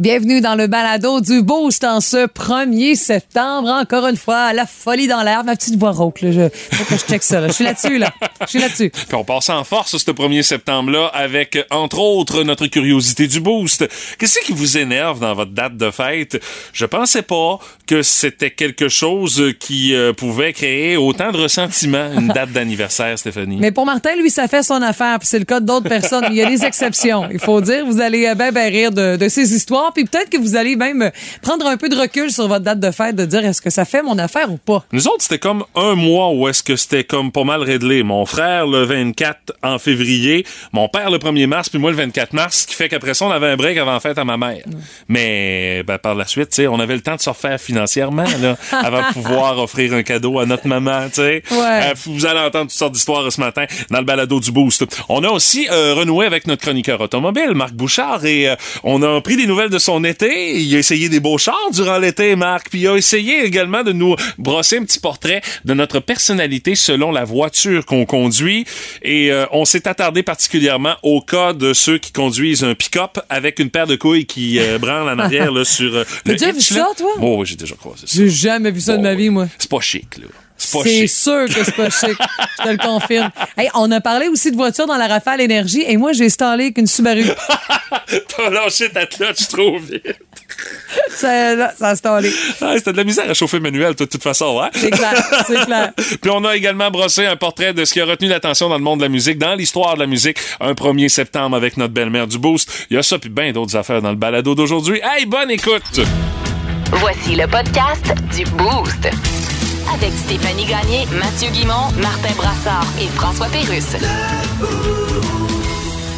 Bienvenue dans le balado du Boost en ce 1er septembre. Encore une fois, la folie dans l'air. Ma petite voix rauque, là. Je, faut que je check ça, là. Je suis là-dessus, là. Je suis là-dessus. Puis on passe en force ce 1er septembre-là avec, entre autres, notre curiosité du Boost. Qu'est-ce qui vous énerve dans votre date de fête? Je pensais pas que c'était quelque chose qui euh, pouvait créer autant de ressentiments, une date d'anniversaire, Stéphanie. Mais pour Martin, lui, ça fait son affaire, puis c'est le cas d'autres personnes. Il y a des exceptions. Il faut dire, vous allez euh, ben, ben rire de, de ces histoires puis peut-être que vous allez même prendre un peu de recul sur votre date de fête, de dire est-ce que ça fait mon affaire ou pas? Nous autres, c'était comme un mois où est-ce que c'était comme pas mal réglé. Mon frère le 24 en février, mon père le 1er mars, puis moi le 24 mars, ce qui fait qu'après ça, on avait un break avant la fête à ma mère. Mais ben, par la suite, on avait le temps de se refaire financièrement là, avant de pouvoir offrir un cadeau à notre maman. Ouais. Euh, vous allez entendre toutes sortes d'histoires ce matin dans le balado du Boost. On a aussi euh, renoué avec notre chroniqueur automobile, Marc Bouchard, et euh, on a pris des nouvelles de son été. Il a essayé des beaux chars durant l'été, Marc. Puis il a essayé également de nous brosser un petit portrait de notre personnalité selon la voiture qu'on conduit. Et euh, on s'est attardé particulièrement au cas de ceux qui conduisent un pick-up avec une paire de couilles qui euh, branle en arrière là, sur euh, le T'as déjà vu ça, toi? Oh, oui, j'ai déjà croisé ça. J'ai jamais vu ça de ma vie, moi. C'est pas chic, là. C'est sûr que c'est pas chic. Je te le confirme. Hey, on a parlé aussi de voitures dans la Rafale Énergie et moi, j'ai installé avec une Subaru. T'as lâché ta clutch trop vite. ça, ça a installé. Ah, c'était de la misère à chauffer manuel, de toute façon, hein? C'est clair, c'est clair. Puis on a également brossé un portrait de ce qui a retenu l'attention dans le monde de la musique, dans l'histoire de la musique, un 1er septembre avec notre belle-mère du Boost. Il y a ça puis bien d'autres affaires dans le balado d'aujourd'hui. Hey, bonne écoute! Voici le podcast du Boost avec Stéphanie Gagné, Mathieu Guimont, Martin Brassard et François Pérusse.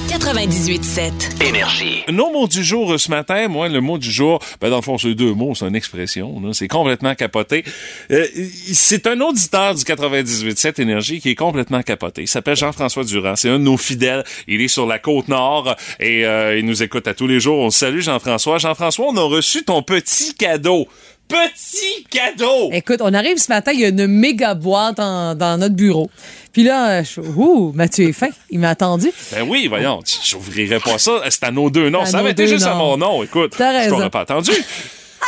98.7. Énergie. Nos mots du jour ce matin, moi, le mot du jour, ben dans le fond, c'est deux mots, c'est une expression, c'est complètement capoté. Euh, c'est un auditeur du 98.7 Énergie qui est complètement capoté. Il s'appelle Jean-François Durand. C'est un de nos fidèles. Il est sur la côte nord et euh, il nous écoute à tous les jours. On salue Jean-François. Jean-François, on a reçu ton petit cadeau petit cadeau. Écoute, on arrive ce matin, il y a une méga boîte dans notre bureau. Puis là, je, ouh, Mathieu est fin. Il m'a attendu. Ben oui, voyons, j'ouvrirai pas ça. C'est à nos deux noms. Ça avait été juste à mon nom. Écoute, je t'aurais pas attendu.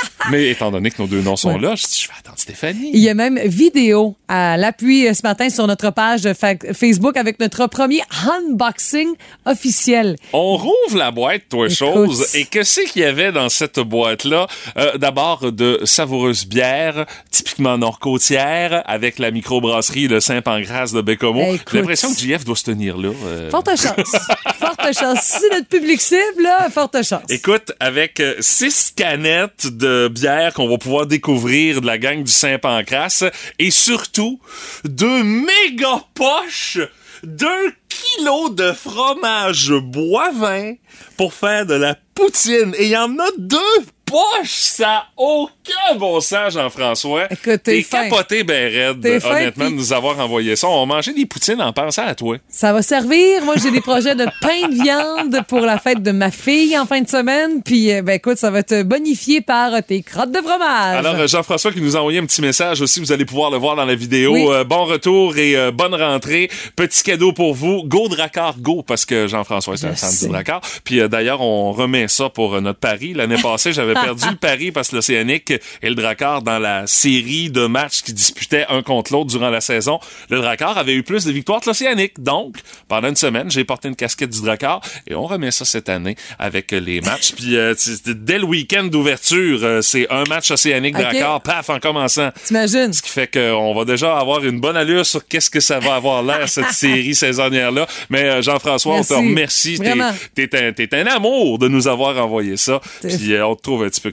Mais étant donné que nos deux noms sont là, je dis, je vais attendre Stéphanie. Il y a même vidéo à l'appui euh, ce matin sur notre page Facebook avec notre premier unboxing officiel. On rouvre la boîte, toi, chose. Et qu'est-ce qu'il y avait dans cette boîte-là? Euh, d'abord, de savoureuses bières, typiquement nord-côtières, avec la microbrasserie Le Saint-Pancras de Bécomo. J'ai l'impression que JF doit se tenir là. Euh. Forte chance. forte chance. Si c'est notre public cible, là, forte chance. Écoute, avec six canettes de de bière qu'on va pouvoir découvrir de la gang du Saint-Pancras et surtout deux méga poches d'un kilo de fromage boivin pour faire de la poutine. Et il y en a deux poche, ça a aucun bon sens, Jean-François. T'es capoté, ben raide, honnêtement, de nous avoir envoyé ça. On manger des poutines en pensant à toi. Ça va servir. Moi, j'ai des projets de pain de viande pour la fête de ma fille en fin de semaine. Puis, euh, ben écoute, ça va te bonifier par tes crottes de fromage. Alors, euh, Jean-François qui nous a envoyé un petit message aussi. Vous allez pouvoir le voir dans la vidéo. Euh, bon retour et bonne rentrée. Petit cadeau pour vous. Go Dracar, go, parce que Jean-François, c'est un fan Dracar. Puis, d'ailleurs, on remet ça pour notre pari. L'année passée, j'avais perdu le pari parce que l'Océanique et le Drakkar, dans la série de matchs qui disputaient un contre l'autre durant la saison, le Drakkar avait eu plus de victoires que l'Océanique. Donc, pendant une semaine, j'ai porté une casquette du Drakkar et on remet ça cette année avec les matchs. Puis euh, dès le week-end d'ouverture, euh, c'est un match Océanique Drakkar, paf, en commençant. T'imagines? Ce qui fait qu'on va déjà avoir une bonne allure sur qu'est-ce que ça va avoir l'air, cette série saisonnière-là. Mais euh, Jean-François, on te remercie. T'es un, un, amour de nous avoir envoyé ça. Puis on te trouve un petit peu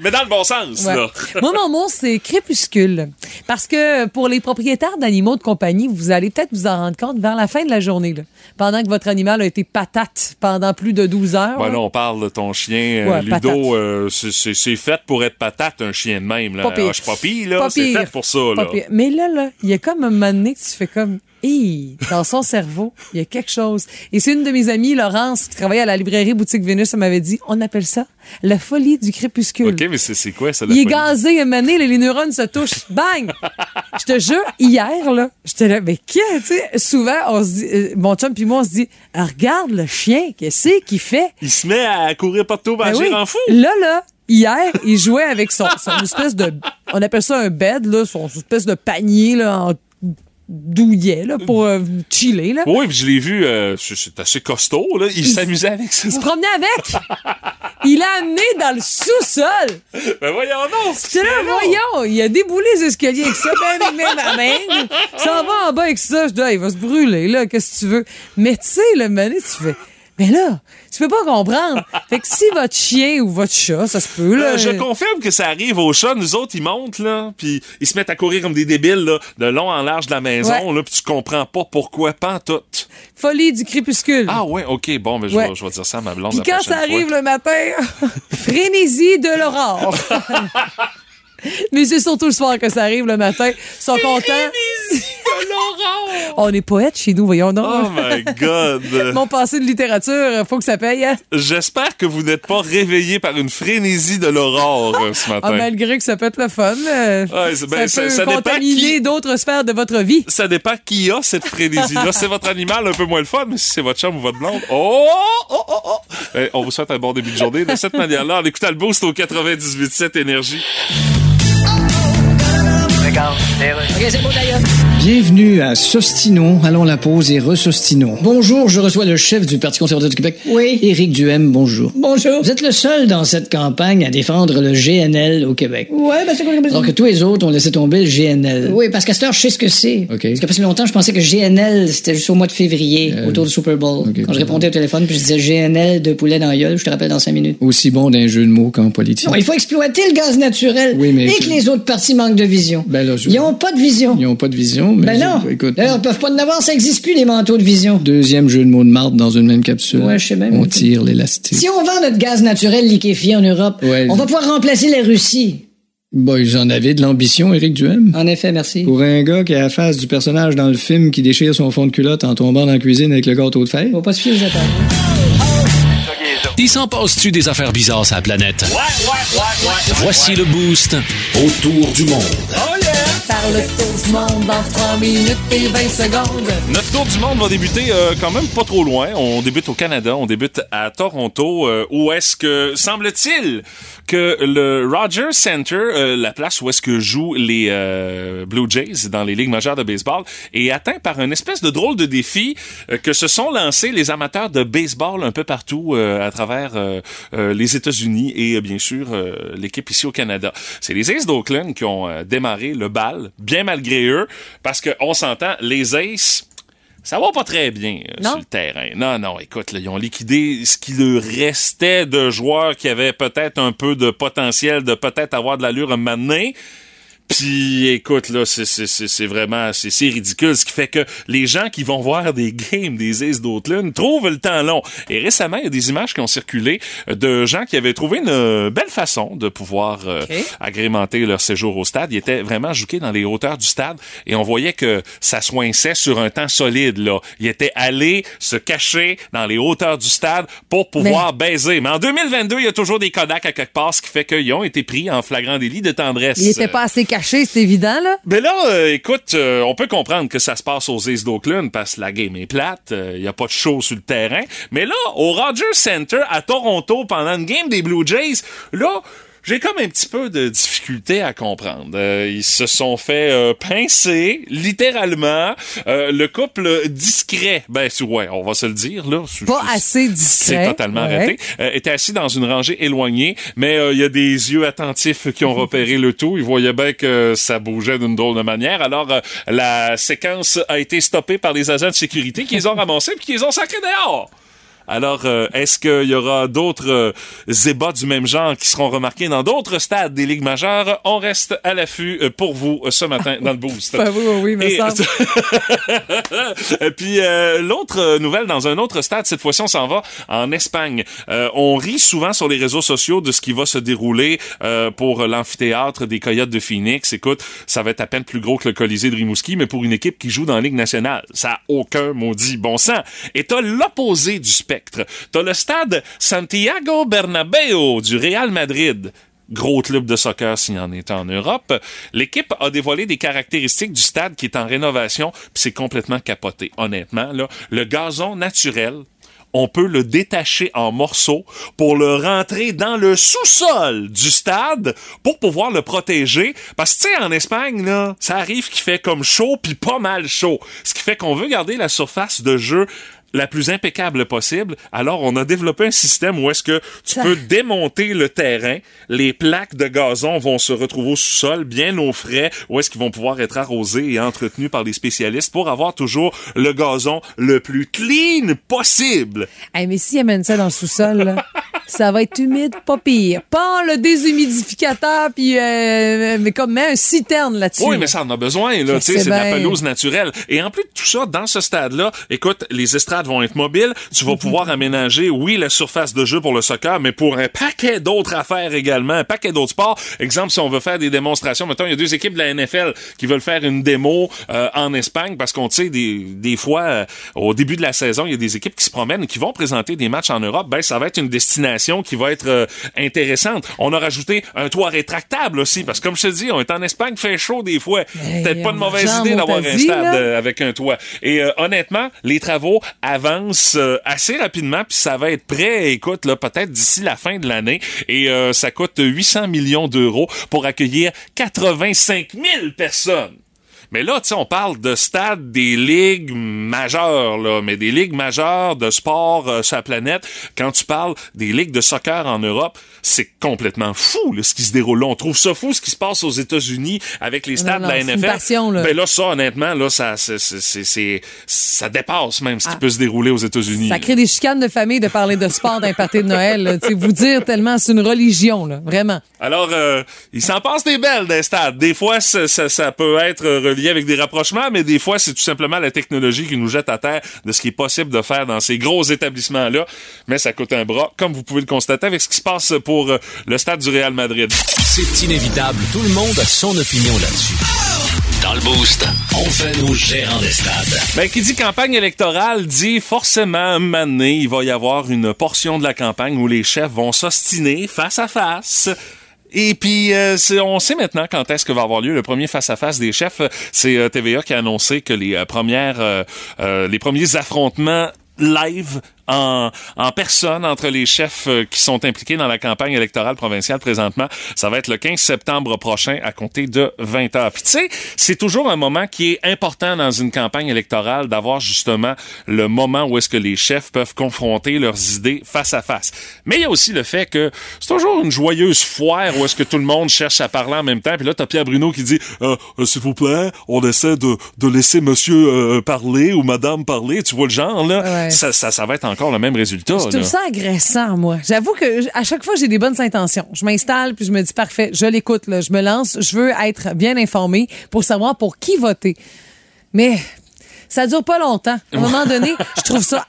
Mais dans le bon sens, là. Moi, mon mot, c'est crépuscule. Parce que pour les propriétaires d'animaux de compagnie, vous allez peut-être vous en rendre compte vers la fin de la journée, là, pendant que votre animal a été patate pendant plus de 12 heures. Ben là, on parle de ton chien, euh, Ludo. Euh, c'est fait pour être patate, un chien de même. Là. Pas pire. Ah, là. C'est fait pour ça, là. Mais là, là, il y a comme un moment donné que tu fais comme Hi, dans son cerveau, il y a quelque chose. Et c'est une de mes amies, Laurence, qui travaillait à la librairie Boutique Vénus, elle m'avait dit, on appelle ça la folie du crépuscule. OK, mais c'est quoi ça? la Il est gazé, mané, les neurones se touchent. Bang! Je te jure, hier, là, j'étais là, mais qu'est-ce, tu sais, souvent, on se dit, euh, mon chum puis moi, on se dit, Ah, regarde le chien, qu'est-ce qu'il fait? Il se met à courir partout, Ben oui. en fou. Là, là, hier, il jouait avec son, son espèce de, on appelle ça un bed, là, son espèce de panier, là, en douillet, là, pour euh, chiller, là. Oui, puis je l'ai vu, euh, c'est- assez costaud, là. Il s'amusait avec ça. Il se promenait avec. Il l'a amené dans le sous-sol. Ben voyons donc! C'est là, voyons, il a déboulé les escaliers avec ça, ben, mes ma main. Ça va en bas avec ça. Je dis, Ah, il va se brûler, là, qu'est-ce que tu veux? Mais tu sais, le mané, tu fais, mais là, tu peux pas comprendre. Fait que si votre chien ou votre chat, ça se peut, là. Euh, je confirme que ça arrive aux chats. Nous autres, ils montent, là, puis ils se mettent à courir comme des débiles, là, de long en large de la maison, Ouais. là, puis tu comprends pas pourquoi, pas en tout. Folie du crépuscule. Ah ouais, OK, bon, ben, je, Ouais. vais, je vais dire ça à ma blonde Puis la quand ça arrive fois. le matin, frénésie de l'aurore. Mais c'est surtout le soir que ça arrive le matin. Ils sont contents. On est poète chez nous, voyons donc. Oh my God! Mon passé de littérature, faut que ça paye. hein? J'espère que vous n'êtes pas réveillé par une frénésie de l'aurore euh, ce matin. Ah, malgré que ça peut être le fun. euh, Ouais, ben, ça peut ça contaminer qui- d'autres sphères de votre vie. Ça dépend qui a cette frénésie-là. c'est votre animal un peu moins le fun, mais si c'est votre chum ou votre blonde, oh, oh, oh, oh. Ben, on vous souhaite un bon début de journée. De cette manière-là, en écoutant le boost au 98.7 Énergie. Legal. Bienvenue à Sostino. Allons la pause et resostinons. Bonjour, je reçois le chef du Parti conservateur du Québec. Oui. Éric Duhem, bonjour. Bonjour. Vous êtes le seul dans cette campagne à défendre le GNL au Québec. Ouais, ben c'est quoi Alors que tous les autres ont laissé tomber le GNL. Oui, parce qu'à cette heure, je sais ce que c'est. OK. Parce que passé longtemps, je pensais que GNL, c'était juste au mois de février, autour du Super Bowl. Quand je répondais au téléphone, puis je disais GNL de poulet dans gueule, je te rappelle dans cinq minutes. Aussi bon d'un jeu de mots qu'en politique. Non, il faut exploiter le gaz naturel. Oui, mais- Et que les autres partis manquent de vision. Ben là, je- Ils ont pas de vision. Ils ont pas de vision, mais. Ben je- non. Écoute. D'ailleurs, ils peuvent pas en avoir, ça existe plus, les manteaux de vision. Deuxième jeu de mots de marde dans une même capsule. Ouais, je sais même. On tire l'élastique. Si on vend notre gaz naturel liquéfié en Europe, Ouais. on va pouvoir remplacer la Russie. Boy, j'en avais de l'ambition, Éric Duhem. En effet, merci. Pour un gars qui a la face du personnage dans le film qui déchire son fond de culotte en tombant dans la cuisine avec le gâteau de fête. Faut pas se fier aux attaques. Il s'en passe-tu des affaires bizarres sur la planète? Voici le boost autour du monde. Par le tour du monde dans 3 minutes et 20 secondes. Notre tour du monde va débuter euh, quand même pas trop loin. On débute au Canada, on débute à Toronto, euh, où est-ce que, semble-t-il, que le Rogers Center, euh, la place où est-ce que jouent les euh, Blue Jays dans les ligues majeures de baseball, est atteint par une espèce de drôle de défi euh, que se sont lancés les amateurs de baseball un peu partout euh, à travers euh, les États-Unis et bien sûr l'équipe ici au Canada. C'est les Aces d'Oakland qui ont démarré le bal, bien malgré eux, parce que on s'entend, les Aces ça va pas très bien euh, sur le terrain. Non, non, écoute, là, ils ont liquidé ce qui leur restait de joueurs qui avaient peut-être un peu de potentiel de peut-être avoir de l'allure un moment donné. Puis écoute là, c'est vraiment c'est ridicule ce qui fait que les gens qui vont voir des games des Aces d'Oakland trouvent le temps long. Et récemment, il y a des images qui ont circulé de gens qui avaient trouvé une belle façon de pouvoir euh, agrémenter leur séjour au stade. Ils étaient vraiment joués dans les hauteurs du stade et on voyait que ça soinçait sur un temps solide là. Ils étaient allés se cacher dans les hauteurs du stade pour pouvoir baiser. Mais en 2022, il y a toujours des Kodak à quelque part, ce qui fait qu'ils ont été pris en flagrant délit de tendresse. Il était pas assez caché, là. Mais là, euh, écoute, euh, on peut comprendre que ça se passe aux Aces d'Oakland parce que la game est plate, il y a pas de show sur le terrain. Mais là, au Rogers Center à Toronto, pendant une game des Blue Jays, là, j'ai comme un petit peu de difficulté à comprendre. Euh, ils se sont fait euh, pincer, littéralement. Euh, le couple discret, ben ouais, on va se le dire là. Pas assez discret. C'est totalement Ouais. arrêté. Euh, était assis dans une rangée éloignée, mais euh, il y a des yeux attentifs qui ont repéré le tout. Ils voyaient bien que ça bougeait d'une drôle de manière. Alors, euh, la séquence a été stoppée par les agents de sécurité qui les ont ramassés puis qui les ont sacrés dehors. Alors, euh, est-ce qu'il y aura d'autres euh, ébats du même genre qui seront remarqués dans d'autres stades des ligues majeures? On reste à l'affût euh, pour vous euh, ce matin dans le boost. Oui, mais Et- ça. Et puis euh, l'autre nouvelle dans un autre stade, cette fois-ci on s'en va en Espagne. Euh, on rit souvent sur les réseaux sociaux de ce qui va se dérouler euh, pour l'amphithéâtre des Coyotes de Phoenix. Écoute, ça va être à peine plus gros que le Colisée de Rimouski, mais pour une équipe qui joue dans la Ligue nationale, ça a aucun maudit bon sens. Et t'as l'opposé du spectre. T'as le stade Santiago Bernabéu du Real Madrid gros club de soccer s'il y en est en Europe. L'équipe a dévoilé des caractéristiques du stade qui est en rénovation, puis c'est complètement capoté, honnêtement. Le gazon naturel, on peut le détacher en morceaux pour le rentrer dans le sous-sol du stade pour pouvoir le protéger. Parce que, tu sais, en Espagne, ça arrive qu'il fait comme chaud puis pas mal chaud. Ce qui fait qu'on veut garder la surface de jeu la plus impeccable possible. Alors, on a développé un système où est-ce que tu Ça- peux démonter le terrain, les plaques de gazon vont se retrouver au sous-sol, bien au frais, où est-ce qu'ils vont pouvoir être arrosés et entretenus par des spécialistes pour avoir toujours le gazon le plus clean possible. Hey, mais s'ils amènent ça dans le sous-sol, ça va être humide, pas pire. Pas le déshumidificateur, puis euh, mais comme met un citerne là-dessus. Oui, mais ça en a besoin, là. Tu sais, c'est de la pelouse naturelle. Et en plus de tout ça, dans ce stade-là, écoute, les estrades vont être mobiles. Tu vas pouvoir aménager, oui, la surface de jeu pour le soccer, mais pour un paquet d'autres affaires également, un paquet d'autres sports. Exemple, si on veut faire des démonstrations, mettons, il y a deux équipes de la NFL qui veulent faire une démo euh, en Espagne parce qu'on, tu sais, des, des fois, euh, au début de la saison, il y a des équipes qui se promènent et qui vont présenter des matchs en Europe. Ben, ça va être une destination qui va être euh, intéressante. On a rajouté un toit rétractable aussi parce que, comme je te dis, on est en Espagne, fait chaud des fois. Peut-être pas une en mauvaise idée d'avoir un stade euh, avec un toit. Et euh, honnêtement, les travaux avancent euh, assez rapidement, puis ça va être prêt, écoute, là, peut-être d'ici la fin de l'année. Et euh, ça coûte 800 millions d'euros pour accueillir 85 000 personnes. Mais là, tu sais, on parle de stade des ligues majeures, là, mais des ligues majeures de sport euh, sur la planète. Quand tu parles des ligues de soccer en Europe, c'est complètement fou là, ce qui se déroule là. On trouve ça fou ce qui se passe aux États-Unis avec les stades non, de la NFL. passion, là. Ben là, ça, honnêtement, là, ça, c'est, c'est, c'est- ça dépasse même ce qui Ah. peut se dérouler aux États-Unis. Ça crée des chicanes de famille de parler de sport d'un party de Noël. sais, vous dire tellement, c'est une religion, là, vraiment. Alors, euh, il s'en passe des belles des stades. Des fois, ça, ça, ça peut être euh, relié avec des rapprochements, mais des fois, c'est tout simplement la technologie qui nous jette à terre de ce qui est possible de faire dans ces gros établissements-là. Mais ça coûte un bras, comme vous pouvez le constater avec ce qui se passe pour euh, le stade du Real Madrid. C'est inévitable. Tout le monde a son opinion là-dessus. Dans le Boost, on fait nos gérants des stades. Ben, qui dit campagne électorale dit forcément, un moment donné, il va y avoir une portion de la campagne où les chefs vont s'ostiner face à face. Et puis, euh, on sait maintenant quand est-ce que va avoir lieu le premier face-à-face des chefs. C'est euh, TVA qui a annoncé que les euh, premières, euh, les premiers affrontements live en, en personne entre les chefs euh, qui sont impliqués dans la campagne électorale provinciale présentement. Ça va être le 15 septembre prochain à compter de 20 heures. Puis tu sais, c'est toujours un moment qui est important dans une campagne électorale d'avoir justement le moment où est-ce que les chefs peuvent confronter leurs idées face à face. Mais il y a aussi le fait que c'est toujours une joyeuse foire où est-ce que tout le monde cherche à parler en même temps. Puis là, t'as Pierre Bruno qui dit Euh, euh, s'il vous plaît, on essaie de, de laisser monsieur euh, parler ou madame parler. Tu vois le genre, là? Ouais. Ça, ça, ça va être encore le même résultat. Je là. trouve ça agressant, moi. J'avoue que à chaque fois, j'ai des bonnes intentions. Je m'installe, puis je me dis, parfait, je l'écoute, là, je me lance, je veux être bien informé pour savoir pour qui voter. Mais ça dure pas longtemps. À un moment donné, je trouve ça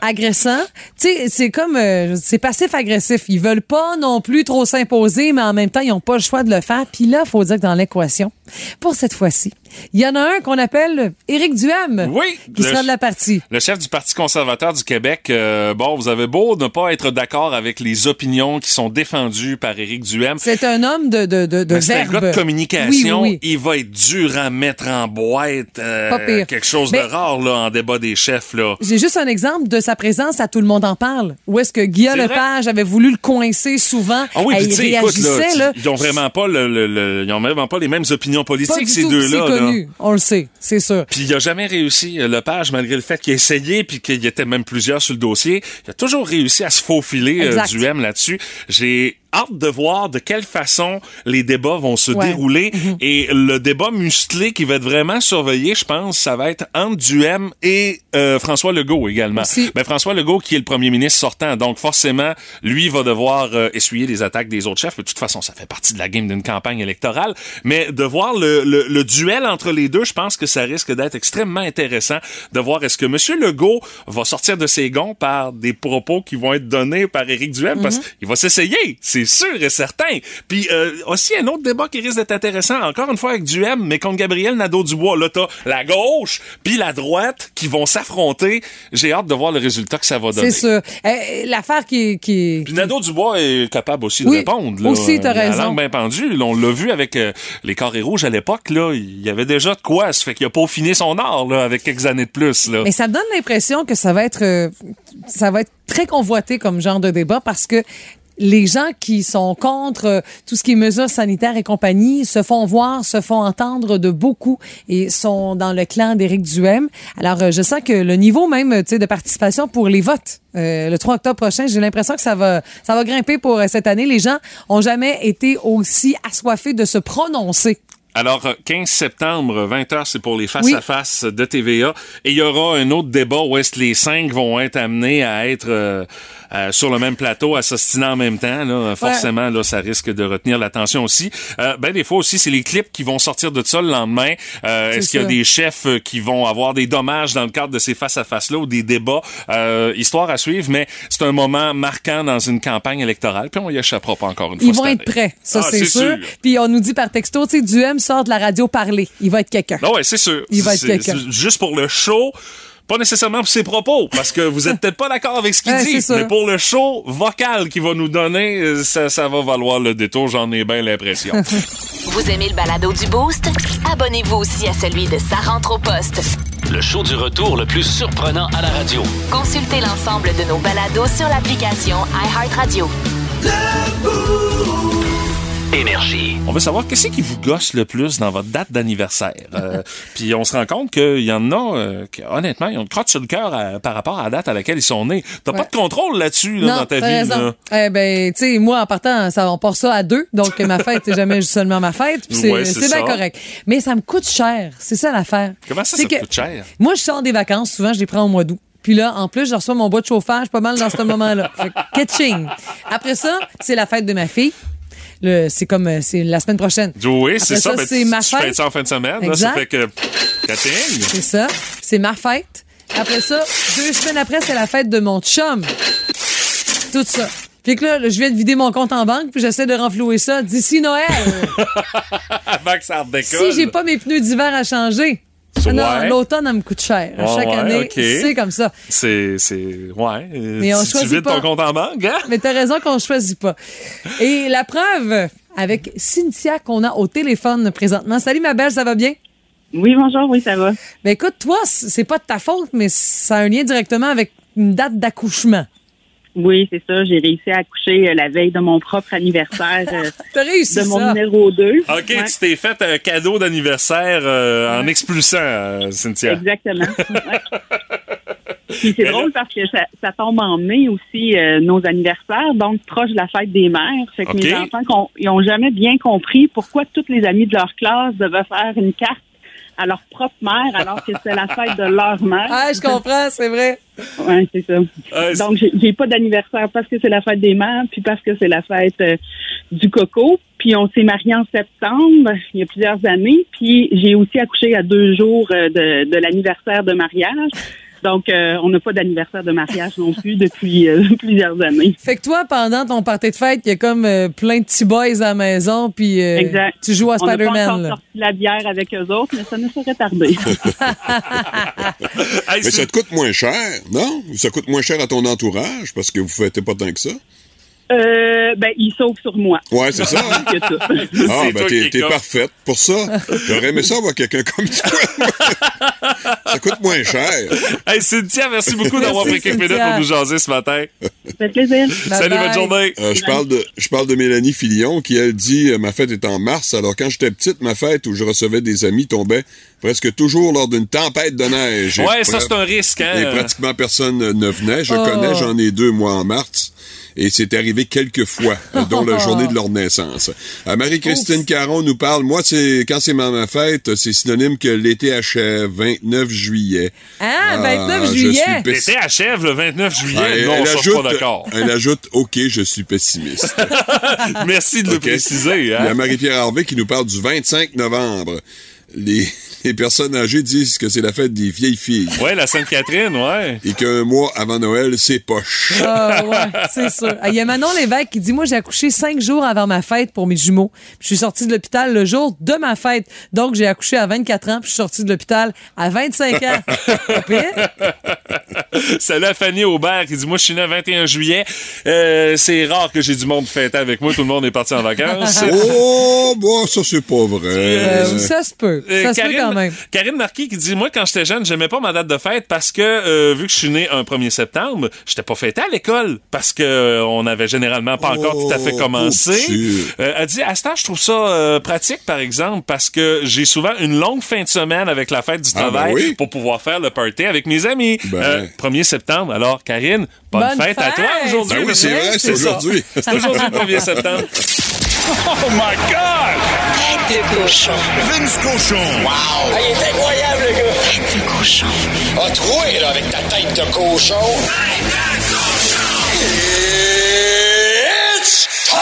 agressant. Tu sais, c'est comme, euh, c'est passif-agressif. Ils veulent pas non plus trop s'imposer, mais en même temps, ils ont pas le choix de le faire. Puis là, faut dire que dans l'équation, pour cette fois-ci, il y en a un qu'on appelle Éric Duhem. Oui, Qui sera de la partie. Le chef du Parti conservateur du Québec, euh, bon, vous avez beau ne pas être d'accord avec les opinions qui sont défendues par Éric Duhem. C'est un homme de, de, de, C'est un gars de communication. Oui, oui, oui. Il va être dur à mettre en boîte. euh, Pas pire. quelque chose Mais- de rare là, en débat des chefs. Là. J'ai juste un exemple de sa présence à Tout le monde en parle. Où est-ce que Guillaume. Lepage avait voulu le coincer souvent. Ah oui, puis il tu sais, écoute, là, ils ont vraiment pas le, le- le- ils ont vraiment pas les mêmes opinions politiques ces deux-là. Là. On le sait, c'est sûr. Puis il a jamais réussi, euh, Lepage, malgré le fait qu'il a essayé puis qu'il y était même plusieurs sur le dossier, il a toujours réussi à se faufiler euh, du M là-dessus. J'ai hâte de voir de quelle façon les débats vont se Ouais. dérouler. Mhm. Et le débat musclé qui va être vraiment surveillé, je pense, ça va être entre Duhem et euh, François Legault également. Aussi. Ben, François Legault qui est le premier ministre sortant, donc forcément, lui va devoir euh, essuyer les attaques des autres chefs. Mais de toute façon, ça fait partie de la game d'une campagne électorale. Mais de voir le, le, le duel entre les deux, je pense que ça risque d'être extrêmement intéressant de voir est-ce que M. Legault va sortir de ses gonds par des propos qui vont être donnés par Éric Duhem, parce qu'il va s'essayer, c'est sûr et certain. Puis euh, aussi un autre débat qui risque d'être intéressant, encore une fois avec Duhem, mais contre Gabriel Nadeau-Dubois. Là, t'as la gauche puis la droite qui vont s'affronter. J'ai hâte de voir le résultat que ça va donner. C'est sûr. Euh, L'affaire qui, qui, Puis Nadeau-Dubois est capable aussi de répondre. Là. aussi, t'as a La raison. langue bien pendue. Là, on l'a vu avec euh, les carrés rouges à l'époque. Là, il y avait déjà de quoi. Ça fait qu'il a peaufiné son art là, avec quelques années de plus. Là. Mais ça me donne l'impression que ça va être euh, ça va être très convoité comme genre de débat parce que les gens qui sont contre euh, tout ce qui est mesures sanitaires et compagnie se font voir, se font entendre de beaucoup et sont dans le clan d'Éric Duhem. Alors, euh, je sens que le niveau même sais, de participation pour les votes euh, le 3 octobre prochain, j'ai l'impression que ça va, ça va grimper pour euh, cette année. Les gens ont jamais été aussi assoiffés de se prononcer. Alors, euh, 15 septembre, 20h, c'est pour les Oui. face-à-face de TVA. Et il y aura un autre débat où est-ce que les cinq vont être amenés à être euh, euh, sur le même plateau, à s'ostiner en même temps. Là. Forcément, là, ça risque de retenir l'attention aussi. Euh, ben, des fois aussi, c'est les clips qui vont sortir de ça le lendemain. Euh, est-ce qu'il y a des chefs euh, qui vont avoir des dommages dans le cadre de ces face-à-face-là ou des débats? Euh, histoire à suivre, mais c'est un moment marquant dans une campagne électorale. Puis on y échappera pas encore une fois. Ils vont cette être année. prêts, ça Ah, c'est sûr. Puis on nous dit par texto, tu sais, Duhem sort de la radio parler. Il va être quelqu'un. Ah ouais, c'est sûr. Il va être quelqu'un. Juste pour le show. Pas nécessairement pour ses propos, parce que vous êtes peut-être pas d'accord avec ce qu'il Ouais, dit, mais pour le show vocal qu'il va nous donner, euh, ça, ça va valoir le détour, j'en ai bien l'impression. Vous aimez le balado du Boost? Abonnez-vous aussi à celui de Sa rentre au poste. Le show du retour le plus surprenant à la radio. Consultez l'ensemble de nos balados sur l'application iHeartRadio. Énergie. on veut savoir qu'est-ce qui vous gosse le plus dans votre date d'anniversaire? Euh, Puis on se rend compte qu'il y en a, euh, qui, honnêtement, ils ont une crotte sur le cœur à- par rapport à la date à laquelle ils sont nés. T'as pas de contrôle là-dessus là, dans ta vie. raison. là. Eh ben, tu sais, moi, en partant, ça, on part ça à deux. Donc, ma fête, c'est jamais seulement ma fête. C'est Ouais, bien correct. Mais ça me coûte cher. C'est ça l'affaire. Comment ça, ça que coûte cher? Moi, je sors des vacances. Souvent, je les prends au mois d'août. Puis là, en plus, je reçois mon bois de chauffage pas mal dans ce moment-là. Fait que, catching. Après ça, c'est la fête de ma fille. C'est comme, euh, c'est la semaine prochaine. Oui, c'est ça. ça, ben, c'est ma tu fais fête. ça en fin de semaine. Là, ça fait que... C'est ça. C'est ma fête. Après ça, deux semaines après, c'est la fête de mon chum. Tout ça. Puis que là, je viens de vider mon compte en banque, puis j'essaie de renflouer ça d'ici Noël. Avant que ça si j'ai pas mes pneus d'hiver à changer. Ah non, Ouais. l'automne, elle me coûte cher. À chaque ouais, année, c'est comme ça. C'est, c'est, ouais. Mais on si tu choisit vides pas. ton compte en banque, hein? Mais t'as raison qu'on choisit pas. Et la preuve, avec Cynthia qu'on a au téléphone présentement. Salut ma belle, ça va bien? Oui, bonjour, oui, ça va. Ben écoute, toi, c'est pas de ta faute, mais ça a un lien directement avec une date d'accouchement. Oui, c'est ça. J'ai réussi à accoucher euh, la veille de mon propre anniversaire euh, T'as réussi de mon ça. numéro 2. OK, tu t'es fait un cadeau d'anniversaire euh, en expulsant, euh, Cynthia. Exactement. Ouais. Puis c'est drôle parce que ça, ça tombe en mai aussi, euh, nos anniversaires, donc proche de la fête des mères. Fait que OK. mes enfants, qu'on- ils ont jamais bien compris pourquoi toutes les amies de leur classe devaient faire une carte à leur propre mère alors que c'est la fête de leur mère. Ah, je comprends, c'est vrai. Ouais, c'est ça. Euh, Donc, j'ai- pas d'anniversaire parce que c'est la fête des mères, puis parce que c'est la fête euh, du coco. Puis on s'est mariés en septembre, il y a plusieurs années. Puis j'ai aussi accouché à deux jours euh, de, de l'anniversaire de mariage. Donc, euh, on n'a pas d'anniversaire de mariage non plus depuis euh, plusieurs années. Fait que toi, pendant ton party de fête, il y a comme euh, plein de petits boys à la maison, puis euh, Exact. tu joues à On n'a pas Spider-Man. sorti la bière avec eux autres, mais ça ne serait tardé. Mais ça te coûte moins cher, non? Ça coûte moins cher à ton entourage parce que vous fêtez pas tant que ça. Euh, ben, ils sauvent sur moi. Ouais, c'est ça. hein? Ça. Ah, C'est ben t'es parfaite pour ça. J'aurais aimé ça avoir quelqu'un comme toi. ça coûte moins cher. Hey, Cynthia, merci beaucoup d'avoir pris quelques minutes pour nous jaser ce matin. Ça fait plaisir. Bye Salut, bye. bonne journée. Euh, je parle de je parle de Mélanie Filion qui elle dit euh, ma fête est en mars alors quand j'étais petite ma fête où je recevais des amis tombait presque toujours lors d'une tempête de neige. Et Ouais, ça, pra- c'est un risque, Et hein? pratiquement personne ne venait. Je Oh. connais, j'en ai deux moi en mars. Et c'est arrivé quelques fois, dont la journée de leur naissance. Euh, Marie-Christine Caron nous parle, moi, c'est quand c'est ma, ma fête, c'est synonyme que l'été achève, 29 juillet. Ah, 29 je juillet. L'été achève le 29 juillet. Ah, non, elle, je suis pas d'accord. elle ajoute, OK, je suis pessimiste. Merci de le préciser. Il y a Hein? Marie-Pierre Harvey qui nous parle du 25 novembre. Les, les personnes âgées disent que c'est la fête des vieilles filles. Ouais, la Sainte-Catherine, ouais. Et qu'un mois avant Noël, c'est poche. Ah, ouais, c'est sûr. Ah, Il y a Manon Lévesque qui dit Moi, j'ai accouché cinq jours avant ma fête pour mes jumeaux. Puis Je suis sortie de l'hôpital le jour de ma fête. Donc, j'ai accouché à 24 ans, puis je suis sortie de l'hôpital à 25 ans. Salut à Fanny Aubert qui dit Moi, je suis né le 21 juillet. Euh, c'est rare que j'ai du monde fêter avec moi. Tout le monde est parti en vacances. Oh, bon, ça, c'est pas vrai. Euh, ça se peut. Euh, Ça se peut quand même. Karine Marquis qui dit Moi, quand j'étais jeune, j'aimais pas ma date de fête parce que, euh, vu que je suis né un 1er septembre, j'étais pas fêté à l'école parce que euh, on avait généralement pas encore tout à fait Oh, commencé. Euh, elle dit À ce temps, je trouve ça euh, pratique, par exemple, parce que j'ai souvent une longue fin de semaine avec la fête du Ah, ben travail oui. pour pouvoir faire le party avec mes amis. Ben. Euh, 1er septembre. Alors, Karine, bonne, Bonne fête, à toi aujourd'hui. Ben oui, c'est vrai, c'est aujourd'hui. C'est aujourd'hui le 1er septembre. Oh my God! Tête de cochon. Vince Cochon. Ah, il est incroyable, le gars! Tête de cochon. A troué, là, avec ta tête de cochon. Tête de cochon! It's time!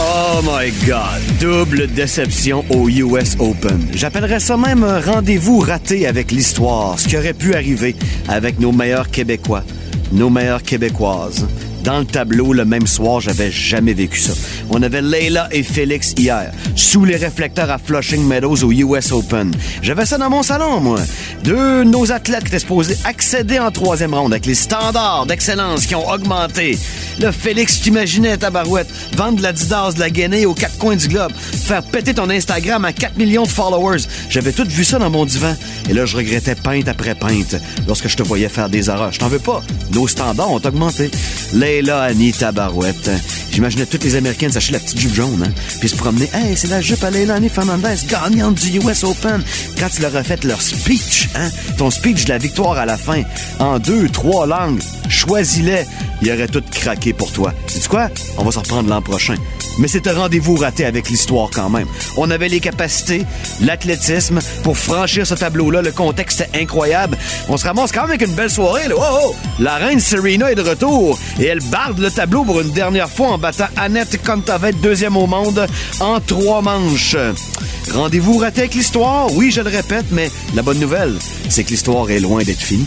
Oh my God! Double déception au US Open. J'appellerais ça même un rendez-vous raté avec l'histoire, ce qui aurait pu arriver avec nos meilleurs Québécois, nos meilleures Québécoises. Dans le tableau, le même soir, j'avais jamais vécu ça. On avait Leila et Félix hier, sous les réflecteurs à Flushing Meadows au US Open. J'avais ça dans mon salon, moi. Deux de nos athlètes qui étaient supposés accéder en troisième ronde avec les standards d'excellence qui ont augmenté. Le Félix, t'imaginais, tabarouette, vendre de la Didas, de la Guinée aux quatre coins du globe, faire péter ton Instagram à 4 millions de followers. J'avais tout vu ça dans mon divan. Et là, je regrettais peinte après peinte lorsque je te voyais faire des erreurs. Je t'en veux pas. Nos standards ont augmenté. Leila, Annie, tabarouette. J'imaginais toutes les Américaines s'acheter la petite jupe jaune, hein, puis se promener. Hey, c'est la jupe à Leila Annie Fernandez, gagnante du US Open. Quand tu leur as fait leur speech, hein, ton speech de la victoire à la fin, en deux, trois langues, choisis-les. Ils auraient tout craqué pour toi. Sais-tu quoi? On va se reprendre l'an prochain. Mais c'est un rendez-vous raté avec l'histoire quand même. On avait les capacités, l'athlétisme pour franchir ce tableau-là. Le contexte incroyable. On se ramasse quand même avec une belle soirée. Là. Oh, oh! La reine Serena est de retour et elle barde le tableau pour une dernière fois en battant Annette Kontaveit, deuxième au monde, en trois manches. Rendez-vous raté avec l'histoire? Oui, je le répète, mais la bonne nouvelle, c'est que l'histoire est loin d'être finie.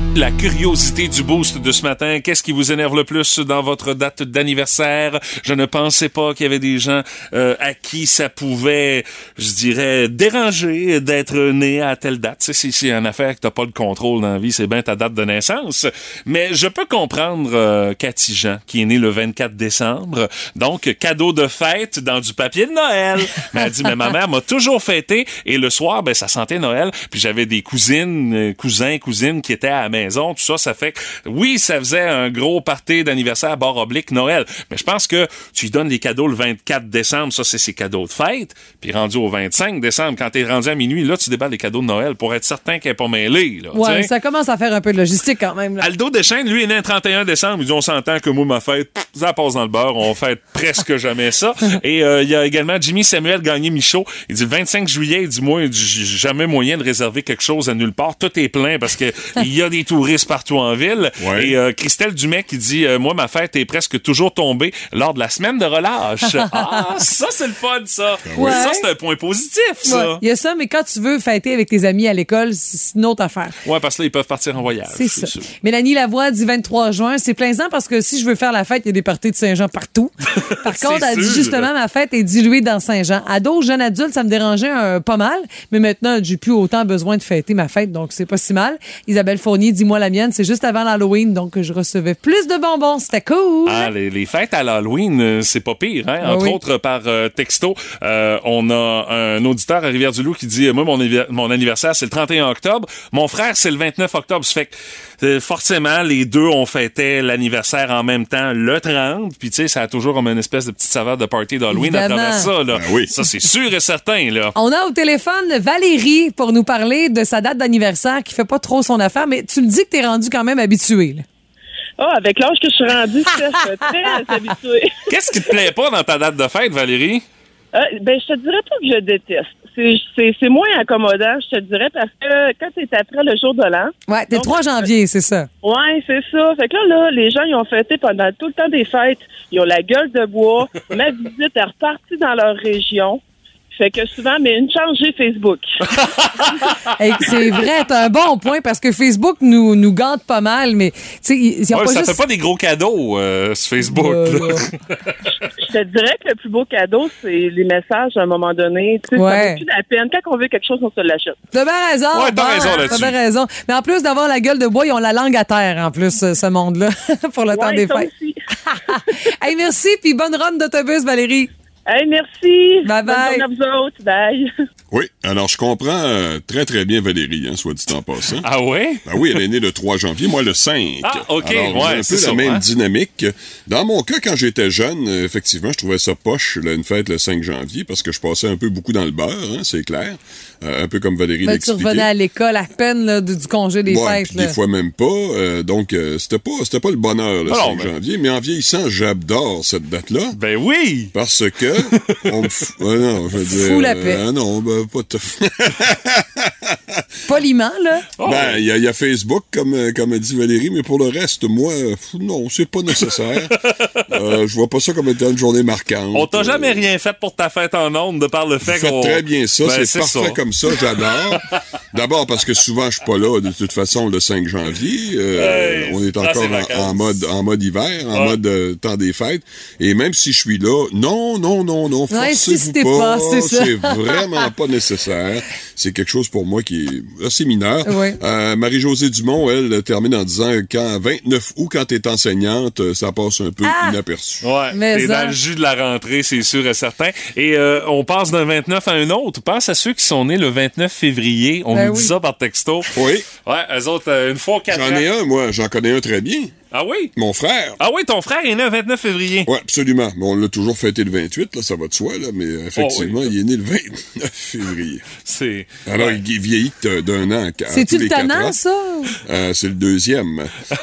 La curiosité du boost de ce matin, qu'est-ce qui vous énerve le plus dans votre date d'anniversaire? Je ne pensais pas qu'il y avait des gens euh, à qui ça pouvait, je dirais, déranger d'être né à telle date. C'est une affaire que t'as pas le contrôle dans la vie, c'est bien ta date de naissance. Mais je peux comprendre euh, Cathy Jean, qui est née le 24 décembre. Donc, cadeau de fête dans du papier de Noël. Mais elle dit, mais ma mère m'a toujours fêté et le soir, ben, ça sentait Noël. Puis j'avais des cousines, euh, cousins, cousines qui étaient à la maison. Tout ça, ça fait que, oui, ça faisait un gros party d'anniversaire barre oblique Noël. Mais je pense que tu lui donnes les cadeaux le 24 décembre. Ça, c'est ses cadeaux de fête. Puis rendu au 25 décembre, quand t'es rendu à minuit, là, tu déballes les cadeaux de Noël pour être certain qu'elle n'est pas mêlée, là. Ouais, ça commence à faire un peu de logistique quand même. Là. Aldo Deschênes, lui, est né le 31 décembre. Il dit, on s'entend que moi, ma fête, ça passe dans le beurre. On fête presque jamais ça. Et euh, il y a également Jimmy Samuel Gagné Michaud. Il dit, le 25 juillet, il dit, moi, j'ai jamais moyen de réserver quelque chose à nulle part. Tout est plein parce que il y a des touristes partout en ville. Ouais. Et euh, Christelle Dumais qui dit, euh, moi, ma fête est presque toujours tombée lors de la semaine de relâche. ah, ça, c'est le fun, ça. Ouais. Ça, c'est un point positif, ça. Ouais, Il y a ça, mais quand tu veux fêter avec tes amis à l'école, c'est une autre affaire. Ouais, parce que là, ils peuvent partir en voyage. C'est ça. sûr. Mélanie Lavoie dit 23 juin. C'est plaisant parce que si je veux faire la fête, il y a des parties de Saint-Jean partout. Par contre, elle dit justement, ma fête est diluée dans Saint-Jean. Ado, jeune adulte, ça me dérangeait un- pas mal. Mais maintenant, j'ai plus autant besoin de fêter ma fête, donc c'est pas si mal. Isabelle Fournier dit moi la mienne, c'est juste avant l'Halloween, donc je recevais plus de bonbons. C'était cool. Ah, les, les fêtes à l'Halloween, euh, c'est pas pire. Hein? Ah Entre oui. autres, par euh, texto, euh, on a un auditeur à Rivière-du-Loup qui dit, moi, mon, mon anniversaire, c'est le 31 octobre. Mon frère, c'est le 29 octobre. Ça fait que, euh, forcément, les deux, on fêtait l'anniversaire en même temps le 30. Puis, tu sais, ça a toujours comme une espèce de petite saveur de party d'Halloween à travers ça. Là. Ben oui. Ça, c'est sûr et certain. là. On a au téléphone Valérie pour nous parler de sa date d'anniversaire qui fait pas trop son affaire, mais tu me dis que t'es rendu quand même habitué. là. Ah, avec l'âge que je suis rendue, ça, je suis très habituée. Qu'est-ce qui te plaît pas dans ta date de fête, Valérie? Euh, ben, je te dirais pas que je déteste. C'est- C'est c'est moins accommodant, je te dirais, parce que quand t'es après le jour de l'an, Ouais, t'es le 3 janvier, c'est ça. Ouais, c'est ça. Fait que là, là, les gens, ils ont fêté pendant tout le temps des fêtes. Ils ont la gueule de bois. Ma visite est repartie dans leur région. Fait que souvent, mais une chance, j'ai Facebook. Hey, c'est vrai, t'as un bon point parce que Facebook nous, nous gante pas mal, mais tu sais, Ouais, pas ça juste... fait pas des gros cadeaux, euh, ce Facebook. Je te dirais que le plus beau cadeau, c'est les messages à un moment donné. Tu sais, Ouais. ça vaut plus la peine? Quand on veut quelque chose, on se l'achète. T'as bien raison. Ouais, t'as Bon, raison là-dessus. T'as bien raison. Mais en plus d'avoir la gueule de bois, ils ont la langue à terre, en plus, ce monde-là, pour le temps des fêtes. aussi. hey, merci, puis bonne run d'autobus, Valérie. Hey, merci. Bye bye. Bonne journée à vous autres. Bye. Oui, alors je comprends euh, très très bien Valérie, hein, soit dit en passant. Ah ouais? Ben oui, elle est née le 3 janvier, moi le 5. Ah, OK, Alors, ouais, un c'est peu ça, la même hein. dynamique. Dans mon cas, quand j'étais jeune, euh, effectivement, je trouvais ça poche, là, une fête le 5 janvier, parce que je passais un peu beaucoup dans le beurre, hein, c'est clair. Un peu comme Valérie Ben, tu revenais à l'école à peine là, du, du congé des Ouais, fêtes. là. des fois même pas. euh, donc, euh, c'était pas c'était pas le bonheur le Ah 5 non, mais- janvier. Mais en vieillissant, j'adore cette date-là. Ben oui! Parce que on me fout- ah non, je veux dire, la paix. ah non, ben, pas tout. Poliment, là. Oh. Ben, il y, a- il y a Facebook, comme, comme a dit Valérie, mais pour le reste, moi, non, c'est pas nécessaire. euh, je vois pas ça comme étant une journée marquante. On t'a Euh, jamais rien fait pour ta fête en ondes de par le fait qu'on... très bien ça, Ben, c'est parfait ça. comme ça, j'adore. D'abord parce que souvent je suis pas là de toute façon le 5 janvier. Euh, Hey, on est encore en, mode en mode hiver, en Ouais. mode euh, temps des fêtes. Et même si je suis là, non, non, non, non, forcez-vous insistez pas. pas, c'est vraiment pas nécessaire. C'est quelque chose pour moi qui est assez mineur. Euh, Marie-Josée Dumont, elle, termine en disant quand 29 août, quand t'es enseignante, ça passe un peu Ah! inaperçu. Ouais, Mais dans le jus de la rentrée, c'est sûr et certain. Et euh, on passe d'un 29 à un autre. Pense à ceux qui sont nés le 29 février. On Ben nous oui. dit ça par texto. Oui. Ouais, eux autres, euh, une fois quatre J'en ai un, moi, j'en connais un très bien. Ah oui? Mon frère. Ah oui, ton frère est né le 29 février. Oui, absolument. Mais on l'a toujours fêté le 28, là, ça va de soi, là, mais effectivement, Oh oui. il est né le 29 février. C'est... Alors, il vieillit d'un an. C'est-tu tous le les quatre tannant, ans. ça? Euh, c'est le deuxième.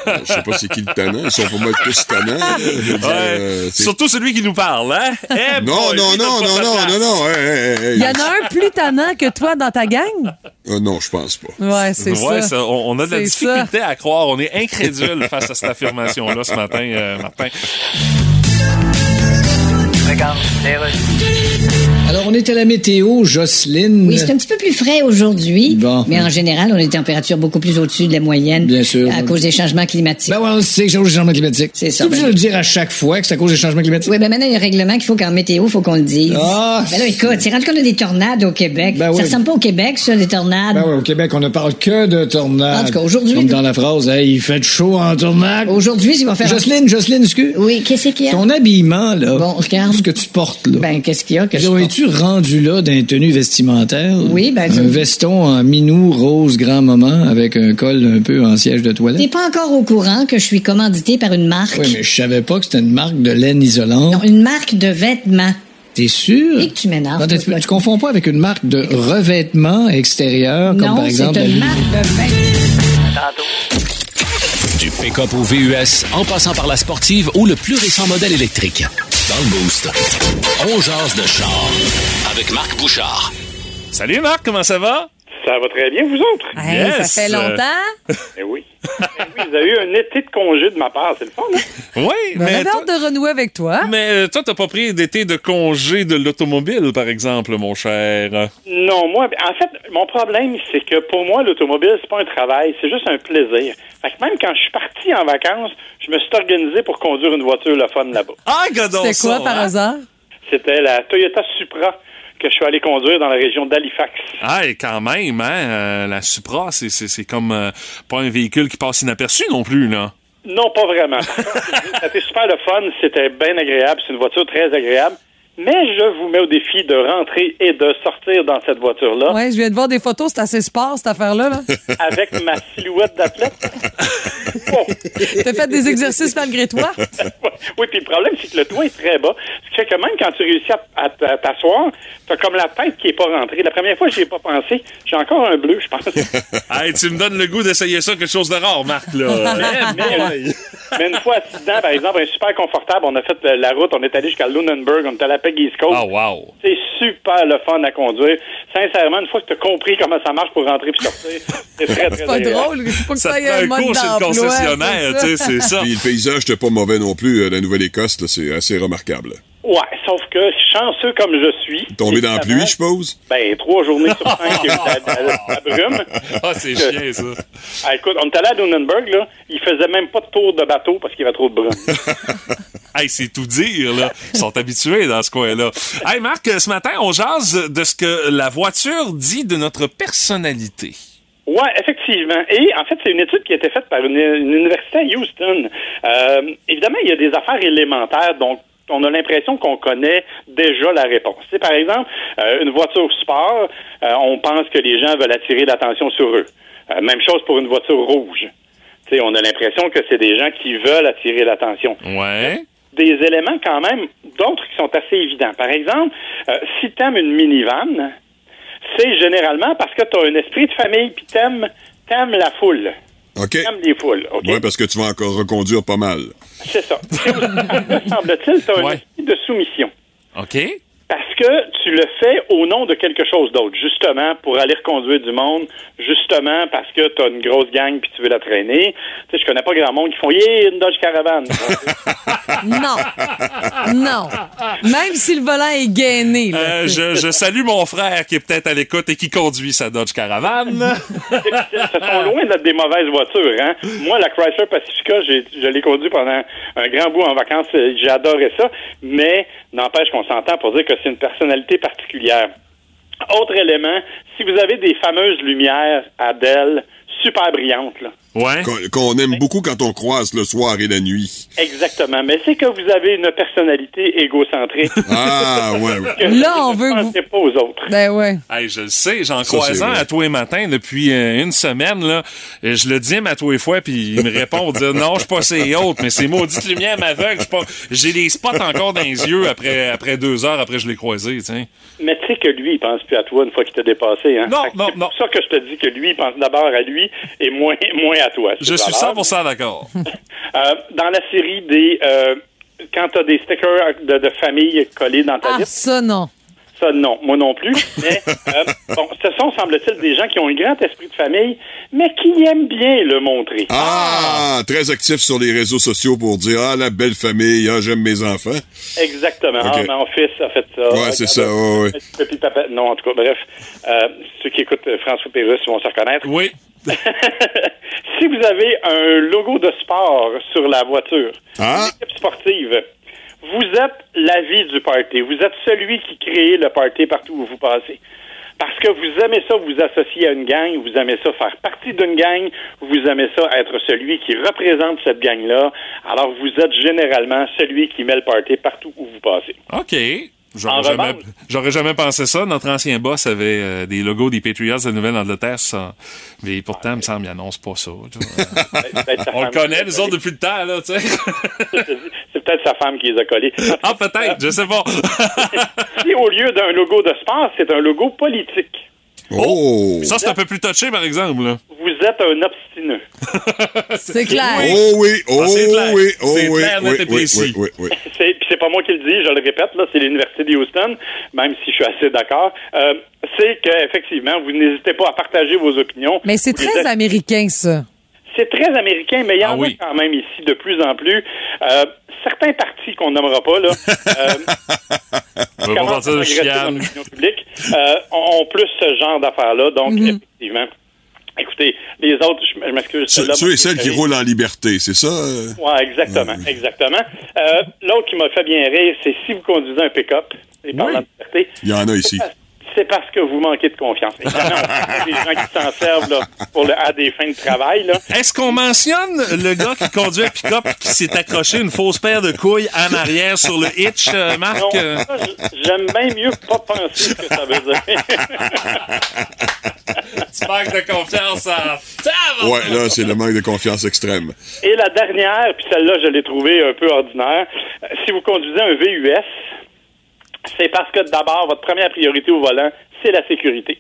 Euh, je sais pas c'est qui le tannant. Ils sont pas mal tous tannants. là. Je veux dire, Ouais. euh, c'est- Surtout celui qui nous parle, hein? Eh non, boy, non, non, non, non, non, non, hey, hey, hey. Il y en a un plus tannant que toi dans ta gang? Euh, non, je pense pas. Ouais, c'est Ouais, ça. ça, on, on a de la difficulté à croire. On est incrédule face à cette affirmation-là ce matin, euh, Martin. Alors, on est à la météo, Jocelyne. Oui, c'est un petit peu plus frais aujourd'hui, Bon. mais en général, on a des températures beaucoup plus au-dessus de la moyenne. Bien sûr. À cause des changements climatiques. Ben ouais, on sait que c'est à cause des changements climatiques. C'est ça, Tu obligé ben- de le dire à chaque fois que c'est à cause des changements climatiques? oui, ben maintenant, il y a un règlement qu'il faut qu'en météo, il faut qu'on le dise. Ah! Ben là, écoute, c'est rendu qu'on a des tornades au Québec. Ben ça oui. ressemble pas au Québec, ça, les tornades. Ben ouais, au Québec, on ne parle que de tornades. En tout cas, aujourd'hui- Comme dans la phrase, hey, il fait chaud en tornade. Aujourd'hui, il va faire... Jocelyne, Jocelyne, excuse. Oui, qu'est-ce qu'il y a? Ton habillement, là. Bon, regarde. Ce que tu portes, là. Ben, qu'est-ce qu'il y a? Que je? Es-tu rendu là d'un tenue vestimentaire? Oui, ben, Un veston en minou rose grand moment avec un col un peu en siège de toilette? T'es pas encore au courant que je suis commandité par une marque? Oui, mais je savais pas que c'était une marque de laine isolante. Non, une marque de vêtements. T'es sûr? Et que tu m'énerves. Tu, toi. confonds pas avec une marque de revêtement extérieur, comme Non, par exemple c'est une marque de vêtements. Du pick-up au VUS, en passant par la sportive ou le plus récent modèle électrique. Dans le Boost, on jase de char avec Marc Bouchard. Salut Marc, comment ça va? Ça va très bien, vous autres? Hey, Yes, ça fait euh, longtemps. Eh oui. Eh oui, vous avez eu un été de congé de ma part, c'est le fun, hein? Oui, On mais, avait toi, hâte de renouer avec toi. mais euh, toi, t'as pas pris d'été de congé de l'automobile, par exemple, mon cher. Non, moi, en fait, mon problème, c'est que pour moi, l'automobile, c'est pas un travail, c'est juste un plaisir. Fait que même quand je suis parti en vacances, je me suis organisé pour conduire une voiture le fun là-bas. Ah, gadon C'était quoi ça, par hein? hasard? C'était la Toyota Supra que je suis allé conduire dans la région d'Halifax. Ah, et quand même, hein, euh, la Supra, c'est, c'est, c'est comme euh, pas un véhicule qui passe inaperçu non plus, là. Non, pas vraiment. C'était super le fun, c'était bien agréable, c'est une voiture très agréable. Mais je vous mets au défi de rentrer et de sortir dans cette voiture-là Ouais, je viens de voir des photos, c'est assez sport, cette affaire-là. Là. avec ma silhouette d'athlète. T'as fait des exercices malgré toi? Oui, puis le problème, c'est que le toit est très bas. Ce qui fait que même quand tu réussis à, à t- à t'asseoir, t'as comme la tête qui est pas rentrée. La première fois, j'y ai pas pensé. J'ai encore un bleu, je pense. hey, tu me donnes le goût d'essayer ça, quelque chose de rare, Marc, là. mais, mais- mais une fois assis dedans, par exemple, un super confortable, on a fait euh, la route, on est allé jusqu'à Lunenburg, on est allé à Peggy's Cove. Ah, wow. C'est super le fun à conduire. Sincèrement, une fois que tu as compris comment ça marche pour rentrer puis sortir, c'est très, très C'est pas drôle, il faut que Ça ça te prend un cours chez le concessionnaire, tu sais, c'est ça. Puis le paysage n'était pas mauvais non plus. La Nouvelle-Écosse, c'est assez remarquable. Ouais, sauf que chanceux comme je suis. Tombé dans la pluie, je suppose? Ben, trois journées sur cinq, il y a eu de la, brume. Ah, c'est chiant, ça. Ah, écoute, on est allé à Lunenburg, là. Il faisait même pas de tour de bateau parce qu'il y avait trop de brume. Hey, c'est tout dire, là. Ils sont habitués dans ce coin-là. Hey, Marc, ce matin, on jase de ce que la voiture dit de notre personnalité. Ouais, effectivement. Et en fait, c'est une étude qui a été faite par une, une université à Houston. Euh, évidemment, il y a des affaires élémentaires, donc on a l'impression qu'on connaît déjà la réponse. C'est par exemple euh, une voiture sport, euh, on pense que les gens veulent attirer l'attention sur eux. Euh, même chose pour une voiture rouge. On a l'impression que c'est des gens qui veulent attirer l'attention Ouais. des éléments quand même, d'autres qui sont assez évidents. Par exemple, si tu aimes une minivan, c'est généralement parce que tu as un esprit de famille puis t'aimes aimes la foule. OK. T'aimes les foules, OK? Oui, parce que tu vas encore reconduire pas mal. C'est ça. C'est aussi parce que, semble-t-il, tu as un esprit de soumission. OK. Parce que tu le fais au nom de quelque chose d'autre, justement pour aller reconduire du monde, justement parce que tu as une grosse gang puis tu veux la traîner. Tu sais, je connais pas grand monde qui font yeah, une Dodge Caravan. Non. Non. Même si le volant est gainé. là, Euh, je, je salue mon frère qui est peut-être à l'écoute et qui conduit sa Dodge Caravan. Ce sont loin d'être des mauvaises voitures, hein. Moi, la Chrysler Pacifica, je l'ai conduit pendant un grand bout en vacances. J'ai adoré ça. Mais n'empêche qu'on s'entend pour dire que c'est une personnalité particulière. Autre élément, si vous avez des fameuses lumières DEL, super brillantes, là. Ouais. Qu'on aime beaucoup quand on croise le soir et la nuit. Exactement. Mais c'est que vous avez une personnalité égocentrique. Ah, ouais, ouais. Là, on veut vous- pas aux autres. Ben ouais. Hey, je le sais, j'en croise un à tous les matins depuis euh, une semaine. Là. Je le dis à tous les fois, puis il me répond dit, Non, je suis pas ces autres, mais c'est maudite lumière m'aveugle. je suis pas- J'ai les spots encore dans les yeux après, après deux heures après que je l'ai croisé. tiens. Mais tu sais que lui, il pense plus à toi une fois qu'il t'a dépassé. Hein? Non, que non, C'est pour ça que je te dis que lui, il pense d'abord à lui et moins, moins à toi. Je suis valable. 100% d'accord. Euh, dans la série des... euh, quand tu as des stickers de, de famille collés dans ta Ah, liste, ça, non. ça, non. Moi non plus. Mais, euh, bon, ce sont, semble-t-il, des gens qui ont un grand esprit de famille, mais qui aiment bien le montrer. Ah, très actif sur les réseaux sociaux pour dire Ah, la belle famille, ah, j'aime mes enfants. Exactement. Ah, mon fils a fait ça. Ouais, c'est ça, ouais, ouais. Non, en tout cas, bref. Euh, ceux qui écoutent François Pérusse vont se reconnaître. Oui. si vous avez un logo de sport sur la voiture, Ah. une équipe sportive, vous êtes la vie du party. Vous êtes celui qui crée le party partout où vous passez. Parce que vous aimez ça vous associer à une gang, vous aimez ça faire partie d'une gang, vous aimez ça être celui qui représente cette gang-là. Alors vous êtes généralement celui qui met le party partout où vous passez. OK. J'aurais jamais, j'aurais jamais pensé ça. Notre ancien boss avait euh, des logos des Patriots de Nouvelle-Angleterre. ça. Mais pourtant, il me semble, il annonce pas ça. On le connaît, nous autres, depuis le temps, là, tu sais. C'est peut-être sa femme qui les a collés. Ah, peut-être, je sais pas. si au lieu d'un logo de sport, c'est un logo politique, Oh! Ça, c'est un peu plus touché, par exemple. Là. vous êtes un obstineux. C'est clair. Oh oui, oh Ah, clair. oui, oh C'est oui, clair, oui, oui, oui, oui, oui. C'est, puis c'est pas moi qui le dis, je le répète, là, c'est l'Université de Houston, même si je suis assez d'accord. Euh, c'est qu'effectivement, vous n'hésitez pas à partager vos opinions. Mais c'est très êtes- américain, ça. C'est très américain, mais il y en Ah oui. a quand même ici de plus en plus. Euh, certains partis qu'on nommera pas, là, euh, commencent à dans l'opinion publique, euh, ont plus ce genre d'affaires-là. Donc, effectivement, écoutez, les autres, je m'excuse. Ceux, ceux et celles qui roulent en liberté, c'est ça? euh? Ouais, exactement, exactement. Euh, L'autre qui m'a fait bien rire, c'est si vous conduisez un pick-up, et parlant de liberté. Il y en a ici. C'est parce que vous manquez de confiance. Évidemment, on des gens qui s'en servent là, pour le, à des fins de travail. Là. Est-ce qu'on mentionne le gars qui conduit un pick-up qui s'est accroché une fausse paire de couilles en arrière sur le hitch, euh, Marc? Non, ça, j'aime bien mieux pas penser ce que ça veut dire. tu manques de confiance en... Ouais, là, c'est le manque de confiance extrême. Et la dernière, puis celle-là, je l'ai trouvée un peu ordinaire. Euh, Si vous conduisez un VUS, c'est parce que d'abord, votre première priorité au volant, c'est la sécurité.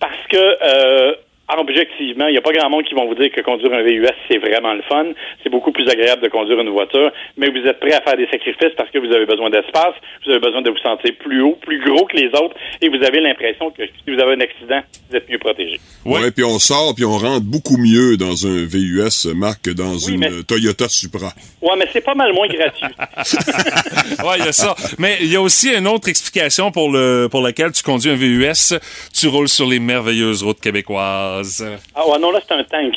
Parce que, euh, objectivement, il n'y a pas grand monde qui vont vous dire que conduire un VUS, c'est vraiment le fun. C'est beaucoup plus agréable de conduire une voiture, mais vous êtes prêt à faire des sacrifices parce que vous avez besoin d'espace, vous avez besoin de vous sentir plus haut, plus gros que les autres, et vous avez l'impression que si vous avez un accident, vous êtes mieux protégé. Ouais, puis on sort, puis on rentre beaucoup mieux dans un VUS, Marc, que dans une mais- Toyota Supra. Ouais, mais c'est pas mal moins gratuit. ouais, il y a ça. Mais il y a aussi une autre explication pour le pour laquelle tu conduis un VUS. Tu roules sur les merveilleuses routes québécoises. Ah ouais, non, là, c'est un tank.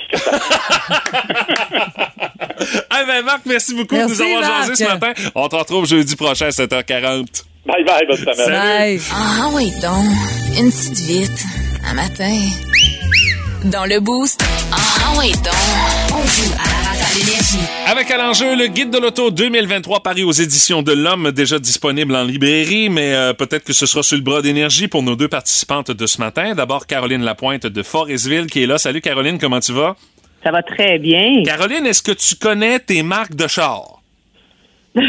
Ah ben Marc, merci beaucoup Merci, de nous avoir Marc. jasé ce matin. On te retrouve jeudi prochain à 7h40. Bye bye, bonne semaine. Salut. Ah oui, donc, une petite vite, un matin. Dans le boost, ah oui, donc, on joue à la race à l'énergie. Avec à l'enjeu le guide de l'auto 2023 Paris aux éditions de l'Homme, déjà disponible en librairie, mais euh, peut-être que ce sera sur le bras d'énergie pour nos deux participantes de ce matin. D'abord Caroline Lapointe de Forestville qui est là. Salut Caroline, comment tu vas? Ça va très bien. Caroline, est-ce que tu connais tes marques de char?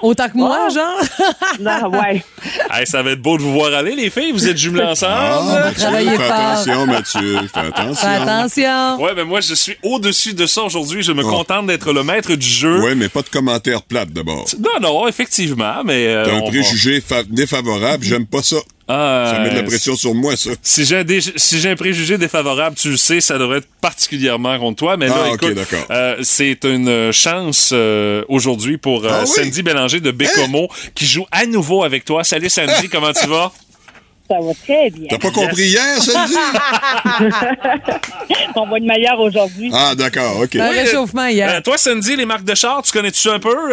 Autant que moi, genre? Non, ouais. Hey, ça va être beau de vous voir aller, les filles. Vous êtes jumelés ensemble. Ah, Mathieu, Travaillez fais fort. attention, Mathieu, fais attention. Fais attention. Ouais, mais moi, je suis au-dessus de ça aujourd'hui. Je me contente d'être le maître du jeu. Ouais, mais pas de commentaires plates d'abord. Non, non, effectivement, mais... euh, T'as un va- préjugé fa- défavorable, j'aime pas ça. Ah, Ça met de la euh, pression sur moi, ça. Si j'ai un, dé- si j'ai un préjugé défavorable, tu le sais, ça devrait être particulièrement contre toi. Mais là, Ah, écoute, d'accord. euh, c'est une chance euh, aujourd'hui pour euh, Ah oui? Hein? Sandy Bélanger de Bécomo qui joue à nouveau avec toi. Salut Sandy, comment tu vas? Ça va très bien. T'as pas compris hier, Sandy? On va être meilleur aujourd'hui. Ah, d'accord, OK. Un réchauffement hier. Euh, toi, Sandy, les marques de char, tu connais-tu un peu?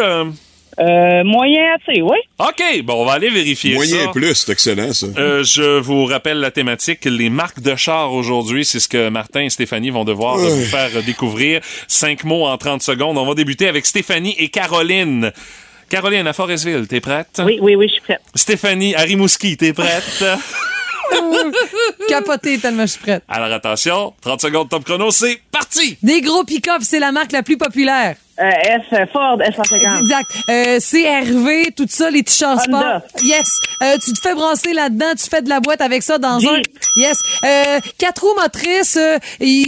Euh? Moyen assez, oui. OK, bon, on va aller vérifier Moyen ça. plus, c'est excellent, ça. Euh, je vous rappelle la thématique. Les marques de char aujourd'hui, c'est ce que Martin et Stéphanie vont devoir euh, vous faire découvrir. Cinq mots en 30 secondes. On va débuter avec Stéphanie et Caroline. Caroline, à Forestville, t'es prête? Oui, oui, oui, je suis prête. Stéphanie, à Rimouski, t'es prête? Capoté tellement je suis prête. Alors attention, 30 secondes top chrono, c'est parti! Des gros pick-up, c'est la marque la plus populaire. Euh, S, Ford, S150. Exact. Euh, CRV, tout ça, les t-shirts sport. Yes. Euh, tu te fais brasser là-dedans, tu fais de la boîte avec ça dans Jeep. un. Yes. Euh, quatre roues motrices, euh,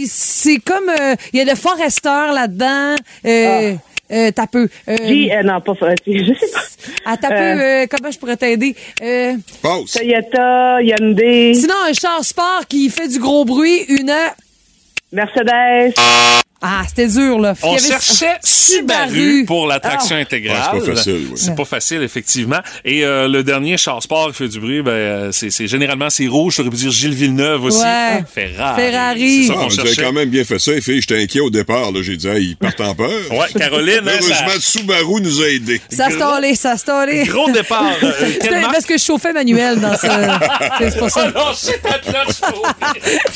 c'est comme euh, il y a le Forester là-dedans. Euh, euh, t'as peu. Euh, euh, non, pas je sais pas. ah, t'as peu. Euh, euh, comment je pourrais t'aider? Euh, Pause. Toyota, Hyundai, sinon, un char sport qui fait du gros bruit, une. Mercedes. Ah, c'était dur, là. On Il y avait- cherchait Subaru Subaru. pour la traction Ah. intégrale. Ah, c'est pas facile, oui. C'est pas facile, effectivement. Et euh, le dernier char sport qui fait du bruit, ben, euh, c'est généralement c'est rouge. J'aurais pu dire Gilles Villeneuve aussi. Ouais. Ferrari. Ferrari. C'est ça Ah, qu'on cherchait. quand même bien fait ça, les filles. J'étais inquiet au départ. là. J'ai dit, ah, ils partent en peur. Ouais, Caroline, hein, Heureusement, ça- Subaru nous a aidés. Ça a stallé, ça a stallé. Gros départ. Euh, parce que je chauffais manuel dans ce. c'est pour Oh ça. non, ta cloche.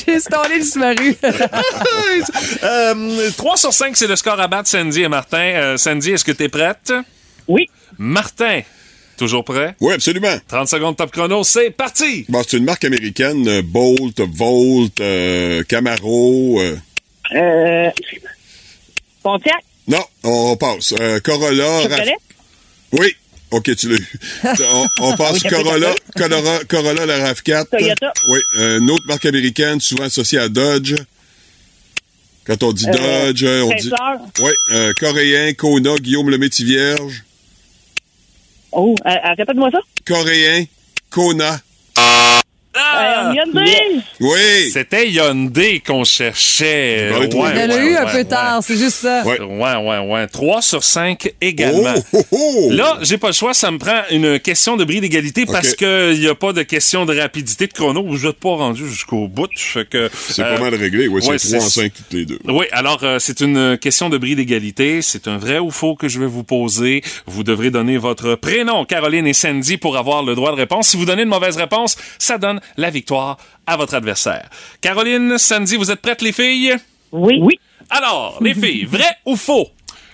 J'ai stallé le Subaru. euh, 3 sur 5, c'est le score à battre, Sandy et Martin. Euh, Sandy, est-ce que t'es prête? Oui. Martin, toujours prêt? Oui, absolument. 30 secondes top chrono, c'est parti! Bon, c'est une marque américaine, euh, Bolt, Volt, euh, Camaro. euh, Euh, Pontiac? Non, on passe. Euh, Corolla. Raf- Oui. OK, tu l'as eu. on, on passe Oui, Corolla, Corolla, Corolla, la RAV4. Toyota. Oui, euh, une autre marque américaine, souvent associée à Dodge. Quand on dit Euh, Dodge, on dit... Oui, euh, coréen, Kona, Guillaume le Métis-Vierge. Oh, euh, répète-moi ça. Coréen, Kona. Ah! Hyundai! Oui! C'était Hyundai qu'on cherchait. Dans les trois. Elle a eu un peu tard, c'est juste ça. Ouais. Ouais, ouais, ouais. 3 sur 5 également. Oh, oh, oh! Là, j'ai pas le choix, ça me prend une question de bris d'égalité parce qu'il n'y a pas de question de rapidité de chrono. Vous n'êtes pas rendu jusqu'au bout. Fait que, C'est euh, pas mal réglé. Oui, ouais, c'est 3 en c'est- 5 toutes les deux. Oui, alors euh, c'est une question de bris d'égalité. C'est un vrai ou faux que je vais vous poser? Vous devrez donner votre prénom, Caroline et Sandy, pour avoir le droit de réponse. Si vous donnez une mauvaise réponse, ça donne la victoire à votre adversaire. Caroline, Sandy, vous êtes prêtes, les filles? Oui. Oui. Alors, les filles, vrai ou faux?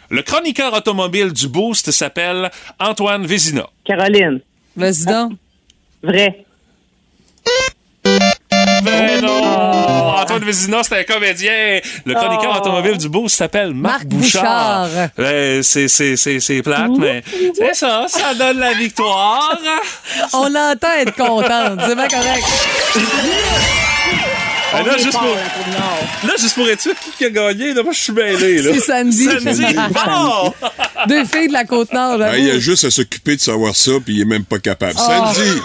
Le chroniqueur automobile du Boost s'appelle Antoine Vézina. Caroline. Vas-y donc. Vrai. Ben non! Antoine Vézina, c'est un comédien. Le chroniqueur Oh. automobile du Boost s'appelle Marc, Marc Bouchard. Bouchard. Ouais, c'est, c'est, c'est, c'est plate, mais c'est ça, ça donne la victoire. On l'entend être contente. C'est bien correct. Là, juste pour, là, juste pour être sûr qui a gagné, là, moi, je suis mêlé, là. C'est Sandy. Sandy. Bon! Deux filles de la Côte-Nord, Ben, il a juste à s'occuper de savoir ça, puis il est même pas capable. Oh. Sandy!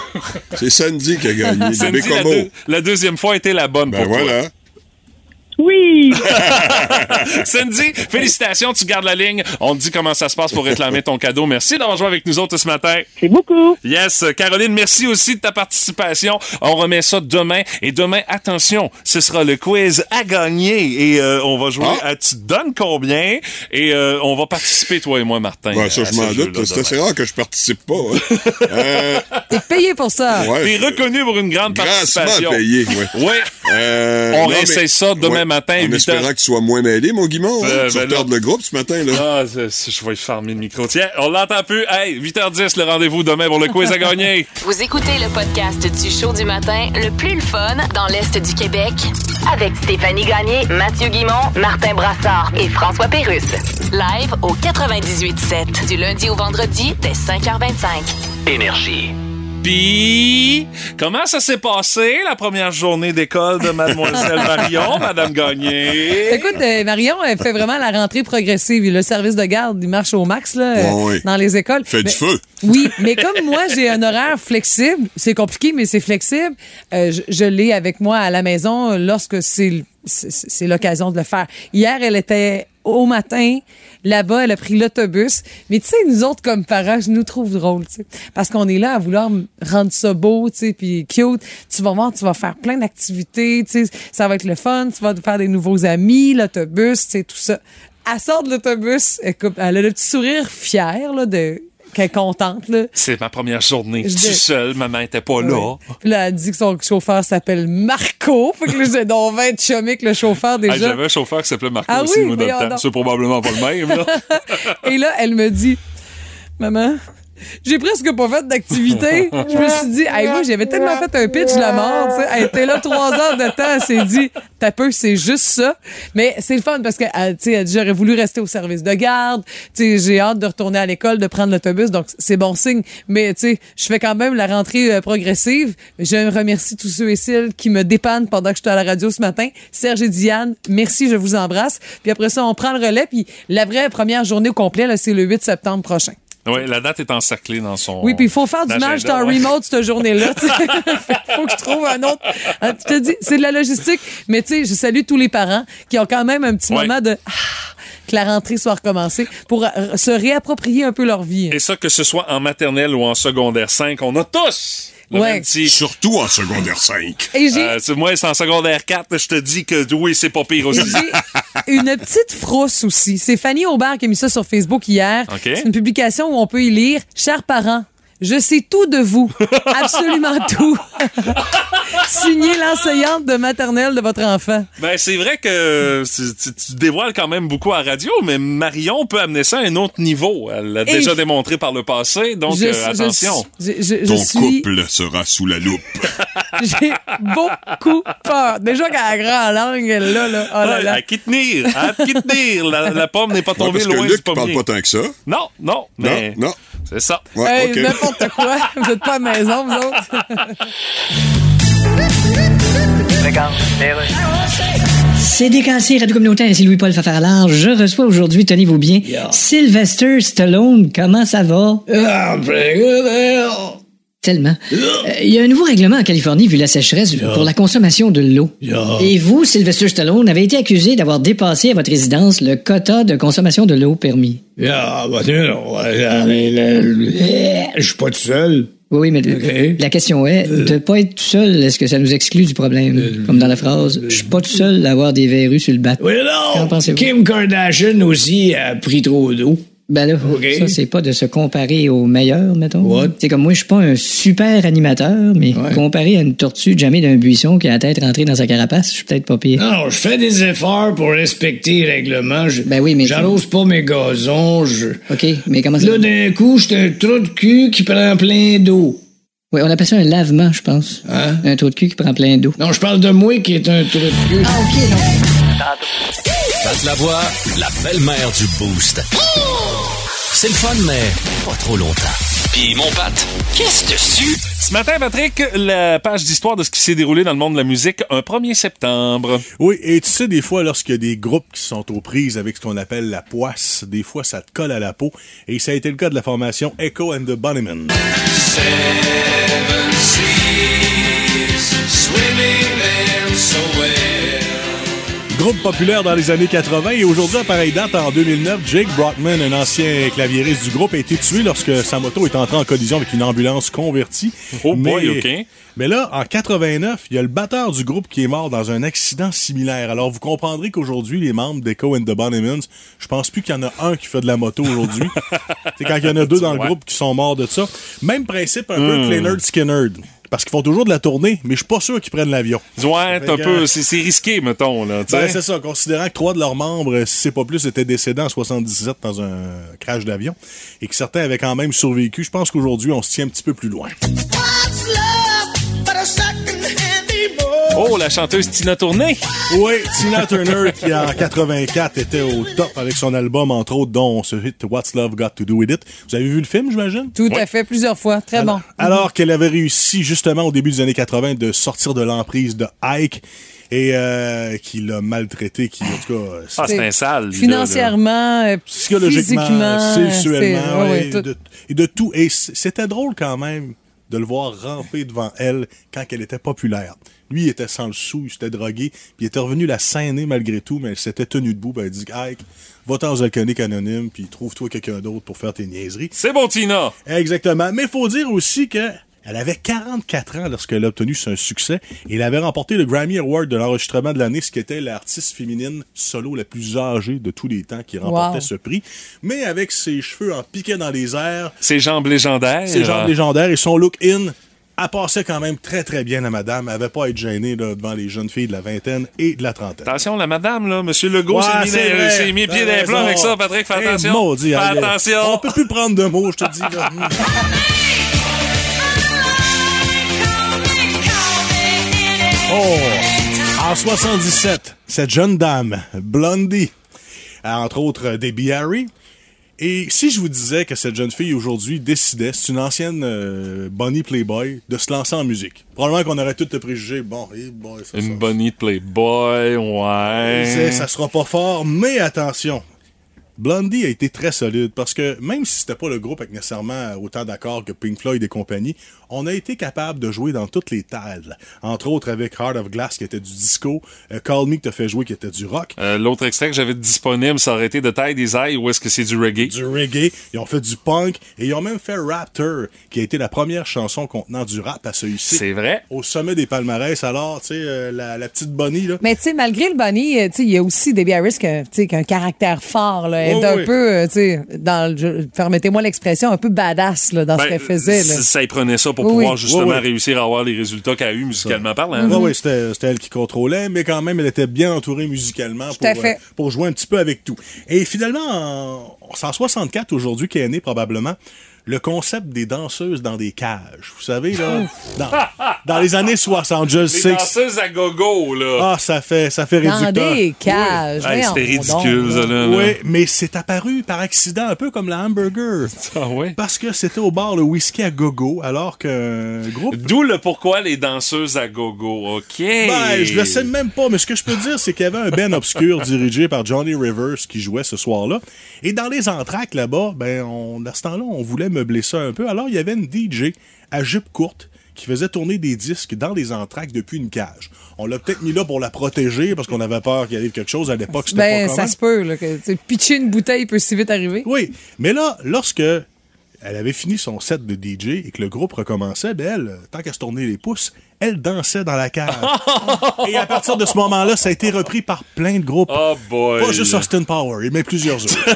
C'est Sandy qui a gagné. Sandy, la, Bécomo. deux- la deuxième fois était la bonne Ben pour toi. Oui. Sandy, félicitations, tu gardes la ligne. On te dit comment ça se passe pour réclamer ton cadeau. Merci d'avoir joué avec nous autres ce matin. C'est beaucoup. Yes, Caroline, merci aussi de ta participation. On remet ça demain. Et demain, attention, ce sera le quiz à gagner. Et euh, on va jouer Ah. à Tu donnes combien? Et euh, on va participer, toi et moi, Martin. Ben, ça, je m'en doute. C'est assez rare que je participe pas. hein. Euh, T'es payé pour ça. ouais, T'es reconnu pour une grande participation. payé, ouais. Oui. Euh, On mais- réessaye ça demain matin, En espérant heures. que tu sois moins mêlé, mon Guimond. hein. Euh, tu ben retardes là. le groupe ce matin, là. Ah, je vais farmer le micro. Tiens, on l'entend plus. Hey, 8h10, le rendez-vous demain pour le quiz à gagner. Vous écoutez le podcast du show du matin le plus le fun dans l'Est du Québec avec Stéphanie Gagné, Mathieu Guimont, Martin Brassard et François Pérusse. Live au 98.7 du lundi au vendredi dès 5h25. Énergie. Puis, comment ça s'est passé la première journée d'école de Mademoiselle Marion, Madame Gagné? Écoute, euh, Marion, elle fait vraiment la rentrée progressive. Le service de garde, il marche au max là, euh, dans les écoles. Fait du feu. Oui, mais comme moi, j'ai un horaire flexible, c'est compliqué, mais c'est flexible, euh, je, je l'ai avec moi à la maison lorsque c'est l'occasion de le faire. Hier, elle était au matin, là-bas, elle a pris l'autobus. Mais tu sais, nous autres, comme parents, je nous trouve drôle, tu sais. Parce qu'on est là à vouloir rendre ça beau, tu sais, puis cute. Tu vas voir, tu vas faire plein d'activités, tu sais. Ça va être le fun, tu vas faire des nouveaux amis, l'autobus, tu sais, tout ça. Elle sort de l'autobus, écoute, elle a le petit sourire fier, là, de qu'elle est contente, là. C'est ma première journée. Je suis seule, maman était pas là. Puis là, elle dit que son chauffeur s'appelle Marco. Fait que là, j'ai donc 20 chumé que le chauffeur déjà. J'avais un chauffeur qui s'appelait Marco Ah aussi, oui, moi, dans le temps. C'est probablement pas le même, là. Et là, elle me dit, maman, j'ai presque pas fait d'activité. Je me suis dit, hey, moi, j'avais tellement fait un pitch de la mort, tu sais. Elle était là trois heures de temps, elle s'est dit, t'as peu, c'est juste ça. Mais c'est le fun parce que, tu sais, elle dit, j'aurais voulu rester au service de garde. Tu sais, j'ai hâte de retourner à l'école, de prendre l'autobus, donc c'est bon signe. Mais, tu sais, je fais quand même la rentrée euh, progressive. Je remercie tous ceux et celles qui me dépannent pendant que j'étais à la radio ce matin. Serge et Diane, merci, je vous embrasse. Puis après ça, on prend le relais. Puis la vraie première journée au complet, là, c'est le 8 septembre prochain. Oui, la date est encerclée dans son. Oui, puis il faut faire du match en ouais. remote cette journée-là. tu sais. faut que je trouve un autre. Ah, Je te dis, c'est de la logistique, mais tu sais, je salue tous les parents qui ont quand même un petit Ouais. moment de ah, que la rentrée soit recommencée pour euh, se réapproprier un peu leur vie. Et ça, que ce soit en maternelle ou en secondaire 5, on a tous Ouais. petit. Surtout en secondaire 5. Et j'ai Euh, moi, c'est en secondaire 4, je te dis que oui, c'est pas pire aussi. Une petite frousse aussi. C'est Fanny Aubert qui a mis ça sur Facebook hier. OK. C'est une publication où on peut y lire Chers parents, je sais tout de vous. Absolument tout. Signé l'enseignante de maternelle de votre enfant. Ben, c'est vrai que tu, tu dévoiles quand même beaucoup à radio, mais Marion peut amener ça à un autre niveau. Elle l'a déjà démontré par le passé, donc Je- euh, attention. je- je- je Ton suis- couple sera sous la loupe. J'ai beaucoup peur. Déjà qu'à la grande langue, elle là, là. Oh là Ouais, là. à qui tenir, à qui tenir. La, la pomme n'est pas Ouais, tombée parce que loin Luc du parle pas tant que ça. Non, non, mais Non, non. C'est ça. Ouais, Hey. N'importe quoi. Vous êtes pas à la maison, vous autres. C'est décassé, Radio Communautaire, ici Louis-Paul Fafarlard. Je reçois aujourd'hui, tenez-vous bien, Sylvester Stallone. Comment ça va? Tellement. Euh, Il y a un nouveau règlement en Californie vu la sécheresse pour la consommation de l'eau. Et vous, Sylvester Stallone, avez été accusé d'avoir dépassé à votre résidence le quota de consommation de l'eau permis. Ah, bah, je suis pas tout seul. Oui, mais la question est, de pas être tout seul, est-ce que ça nous exclut du problème? Comme dans la phrase, je suis pas tout seul à avoir des verrues sur le bat? Oui, Qu'en non! pensez-vous? Kim Kardashian aussi a pris trop d'eau. Ben là, ça, c'est pas de se comparer aux meilleurs, mettons. What? C'est comme moi, je suis pas un super animateur, mais Ouais. comparé à une tortue jamais d'un buisson qui a la tête rentrée dans sa carapace, je suis peut-être pas pire. Non, je fais des efforts pour respecter les règlements. Je- Ben oui, mais- J'arrose pas mes gazons. Je... OK, mais comment ça... Là, d'un coup, j'étais un trou de cul qui prend plein d'eau. Oui, on appelle ça un lavement, je pense. Hein? Un trou de cul qui prend plein d'eau. Non, je parle de moi qui est un trou de cul. Ah, OK, non. Pat Lavoie, la belle-mère du Boost. C'est le fun, mais pas trop longtemps. Puis mon Pat, qu'est-ce dessus? Ce matin, Patrick, la page d'histoire de ce qui s'est déroulé dans le monde de la musique un 1er septembre. Oui, et tu sais, des fois, lorsqu'il y a des groupes qui sont aux prises avec ce qu'on appelle la poisse, des fois, ça te colle à la peau. Et ça a été le cas de la formation Echo and the Bunnymen. Groupe populaire dans les années 80 et aujourd'hui, à pareille date, en 2009, Jake Brockman, un ancien claviériste du groupe, a été tué lorsque sa moto est entrée en collision avec une ambulance convertie. Oh boy, Mais- OK. mais là, en 89, il y a le batteur du groupe qui est mort dans un accident similaire. Alors, vous comprendrez qu'aujourd'hui, les membres d'Echo and the Bunnymen, je pense plus qu'il y en a un qui fait de la moto aujourd'hui. C'est quand il y en a deux dans le Ouais. groupe qui sont morts de ça. Même principe un peu Hmm. que les Nerd Skinnerd. Parce qu'ils font toujours de la tournée, mais je suis pas sûr qu'ils prennent l'avion. Ouais, c'est un peu, c'est c'est risqué, mettons, là. Ben, c'est ça, considérant que trois de leurs membres, si c'est pas plus, étaient décédés en 77 dans un crash d'avion et que certains avaient quand même survécu, je pense qu'aujourd'hui, on se tient un petit peu plus loin. Oh, la chanteuse Tina Tourney. Oui, Tina Turner qui en 84 était au top avec son album entre autres dont ce hit What's Love Got to Do With It. Vous avez vu le film, j'imagine? Tout à fait, plusieurs fois. Très bon. Alors qu'elle avait réussi justement au début des années 80 de sortir de l'emprise de Ike et euh, qui l'a maltraité, qui en tout cas Ah, c'est un sale. lui, là, là. Financièrement, euh, psychologiquement, physiquement, sexuellement, ouais, ouais, et, tout. de, et de tout. Et c'était drôle quand même de le voir ramper devant elle quand elle était populaire. Lui, il était sans le sou, il s'était drogué, puis il était revenu la scèner malgré tout, mais elle s'était tenue debout, ben elle dit Ike, va-t'en aux alcooliques anonymes, puis trouve-toi quelqu'un d'autre pour faire tes niaiseries. C'est bon, Tina. Exactement. Mais il faut dire aussi que elle avait 44 ans lorsqu'elle a obtenu son succès et elle avait remporté le Grammy Award de l'enregistrement de l'année, ce qui était l'artiste féminine solo la plus âgée de tous les temps qui remportait Wow. ce prix. Mais avec ses cheveux en piquet dans les airs, Ses jambes légendaires. ses jambes légendaires et son look in, elle passait quand même très très bien la madame. Elle avait pas à être gênée là, devant les jeunes filles de la vingtaine et de la trentaine. Attention, la madame, là. Monsieur Legault Ouais, s'est mis, mis T'as pied dans les plats raison. avec ça, Patrick. Fais Eh, attention. maudit, Fais allez. attention. On peut plus prendre de mots, je te dis. Là. Oh! En 77, cette jeune dame, Blondie, entre autres Debbie Harry. Et si je vous disais que cette jeune fille aujourd'hui décidait, c'est une ancienne euh, Bonnie Playboy, de se lancer en musique. Probablement qu'on aurait tout te préjugé. Bon, eh, boy, ça, Une bonnie Playboy, ouais. ça sera pas fort, mais attention. Blondie a été très solide parce que même si c'était pas le groupe avec nécessairement autant d'accords que Pink Floyd et compagnie, on a été capable de jouer dans toutes les tailles. Entre autres avec Heart of Glass qui était du disco, euh, Call Me que t'as fait jouer qui était du rock. Euh, L'autre extrait que j'avais disponible, ça aurait été de taille des ailes ou est-ce que c'est du reggae? Du reggae, ils ont fait du punk et ils ont même fait Raptor qui a été la première chanson contenant du rap à hisser. C'est vrai. Au sommet des palmarès, alors, tu sais, euh, la, la petite Bonnie, là. Mais tu sais, malgré le bunny, euh, tu sais, il y a aussi Debbie Harris qui a, qui a un caractère fort. Là. Elle Oh, est un oui. peu, euh, tu sais, dans, le- je- permettez-moi l'expression, un peu badass là, dans ce Ben, qu'elle faisait. Là. Ça y prenait ça pour Oui, pouvoir oui. justement Oui, oui. réussir à avoir les résultats qu'elle a eu musicalement parlant. Ouais, ouais, c'était c'était elle qui contrôlait, mais quand même, elle était bien entourée musicalement pour, euh, pour jouer un petit peu avec tout. Et finalement, en, c'est en 64 aujourd'hui qu'est né probablement le concept des danseuses dans des cages. Vous savez, là, dans, dans les années 60, je Les sais. que- danseuses à gogo, là. Ah, ça fait, ça fait Dans réducteur. des cages. Hey, voyons c'était donc, ridicule, ça, là. là. Oui, mais c'est apparu par accident, un peu comme le hamburger. Ah ouais? Parce que c'était au bar le whisky à gogo, alors qu'un groupe D'où le pourquoi les danseuses à gogo. OK. Ben, je le sais même pas, mais ce que je peux dire, c'est qu'il y avait un Ben obscur dirigé par Johnny Rivers qui jouait ce soir-là. Et dans les entraques là-bas, ben, on, à ce temps-là, on voulait meubler ça un peu. Alors, il y avait une DJ à jupe courte qui faisait tourner des disques dans les entraques depuis une cage. On l'a peut-être mis là pour la protéger parce qu'on avait peur qu'il arrive quelque chose. À l'époque, c'était Ben, pas ça se peut, là, que pitcher une bouteille peut si vite arriver. Oui, mais là, lorsque elle avait fini son set de DJ et que le groupe recommençait, ben elle, tant qu'à se tourner les pouces, elle dansait dans la cage. et à partir de ce moment-là, ça a été repris par plein de groupes. Oh boy. Pas juste Austin Power, mais plusieurs autres.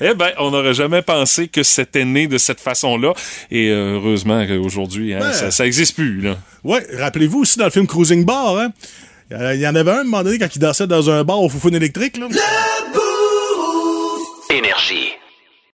Eh ben, on n'aurait jamais pensé que c'était né de cette façon-là. Et euh, heureusement qu'aujourd'hui, hein, Ouais. ça, ça existe plus. Là. Ouais, rappelez-vous aussi dans le film Cruising Bar, hein, il y en avait un, à un moment donné, quand il dansait dans un bar au foufoune électrique, là. Énergie.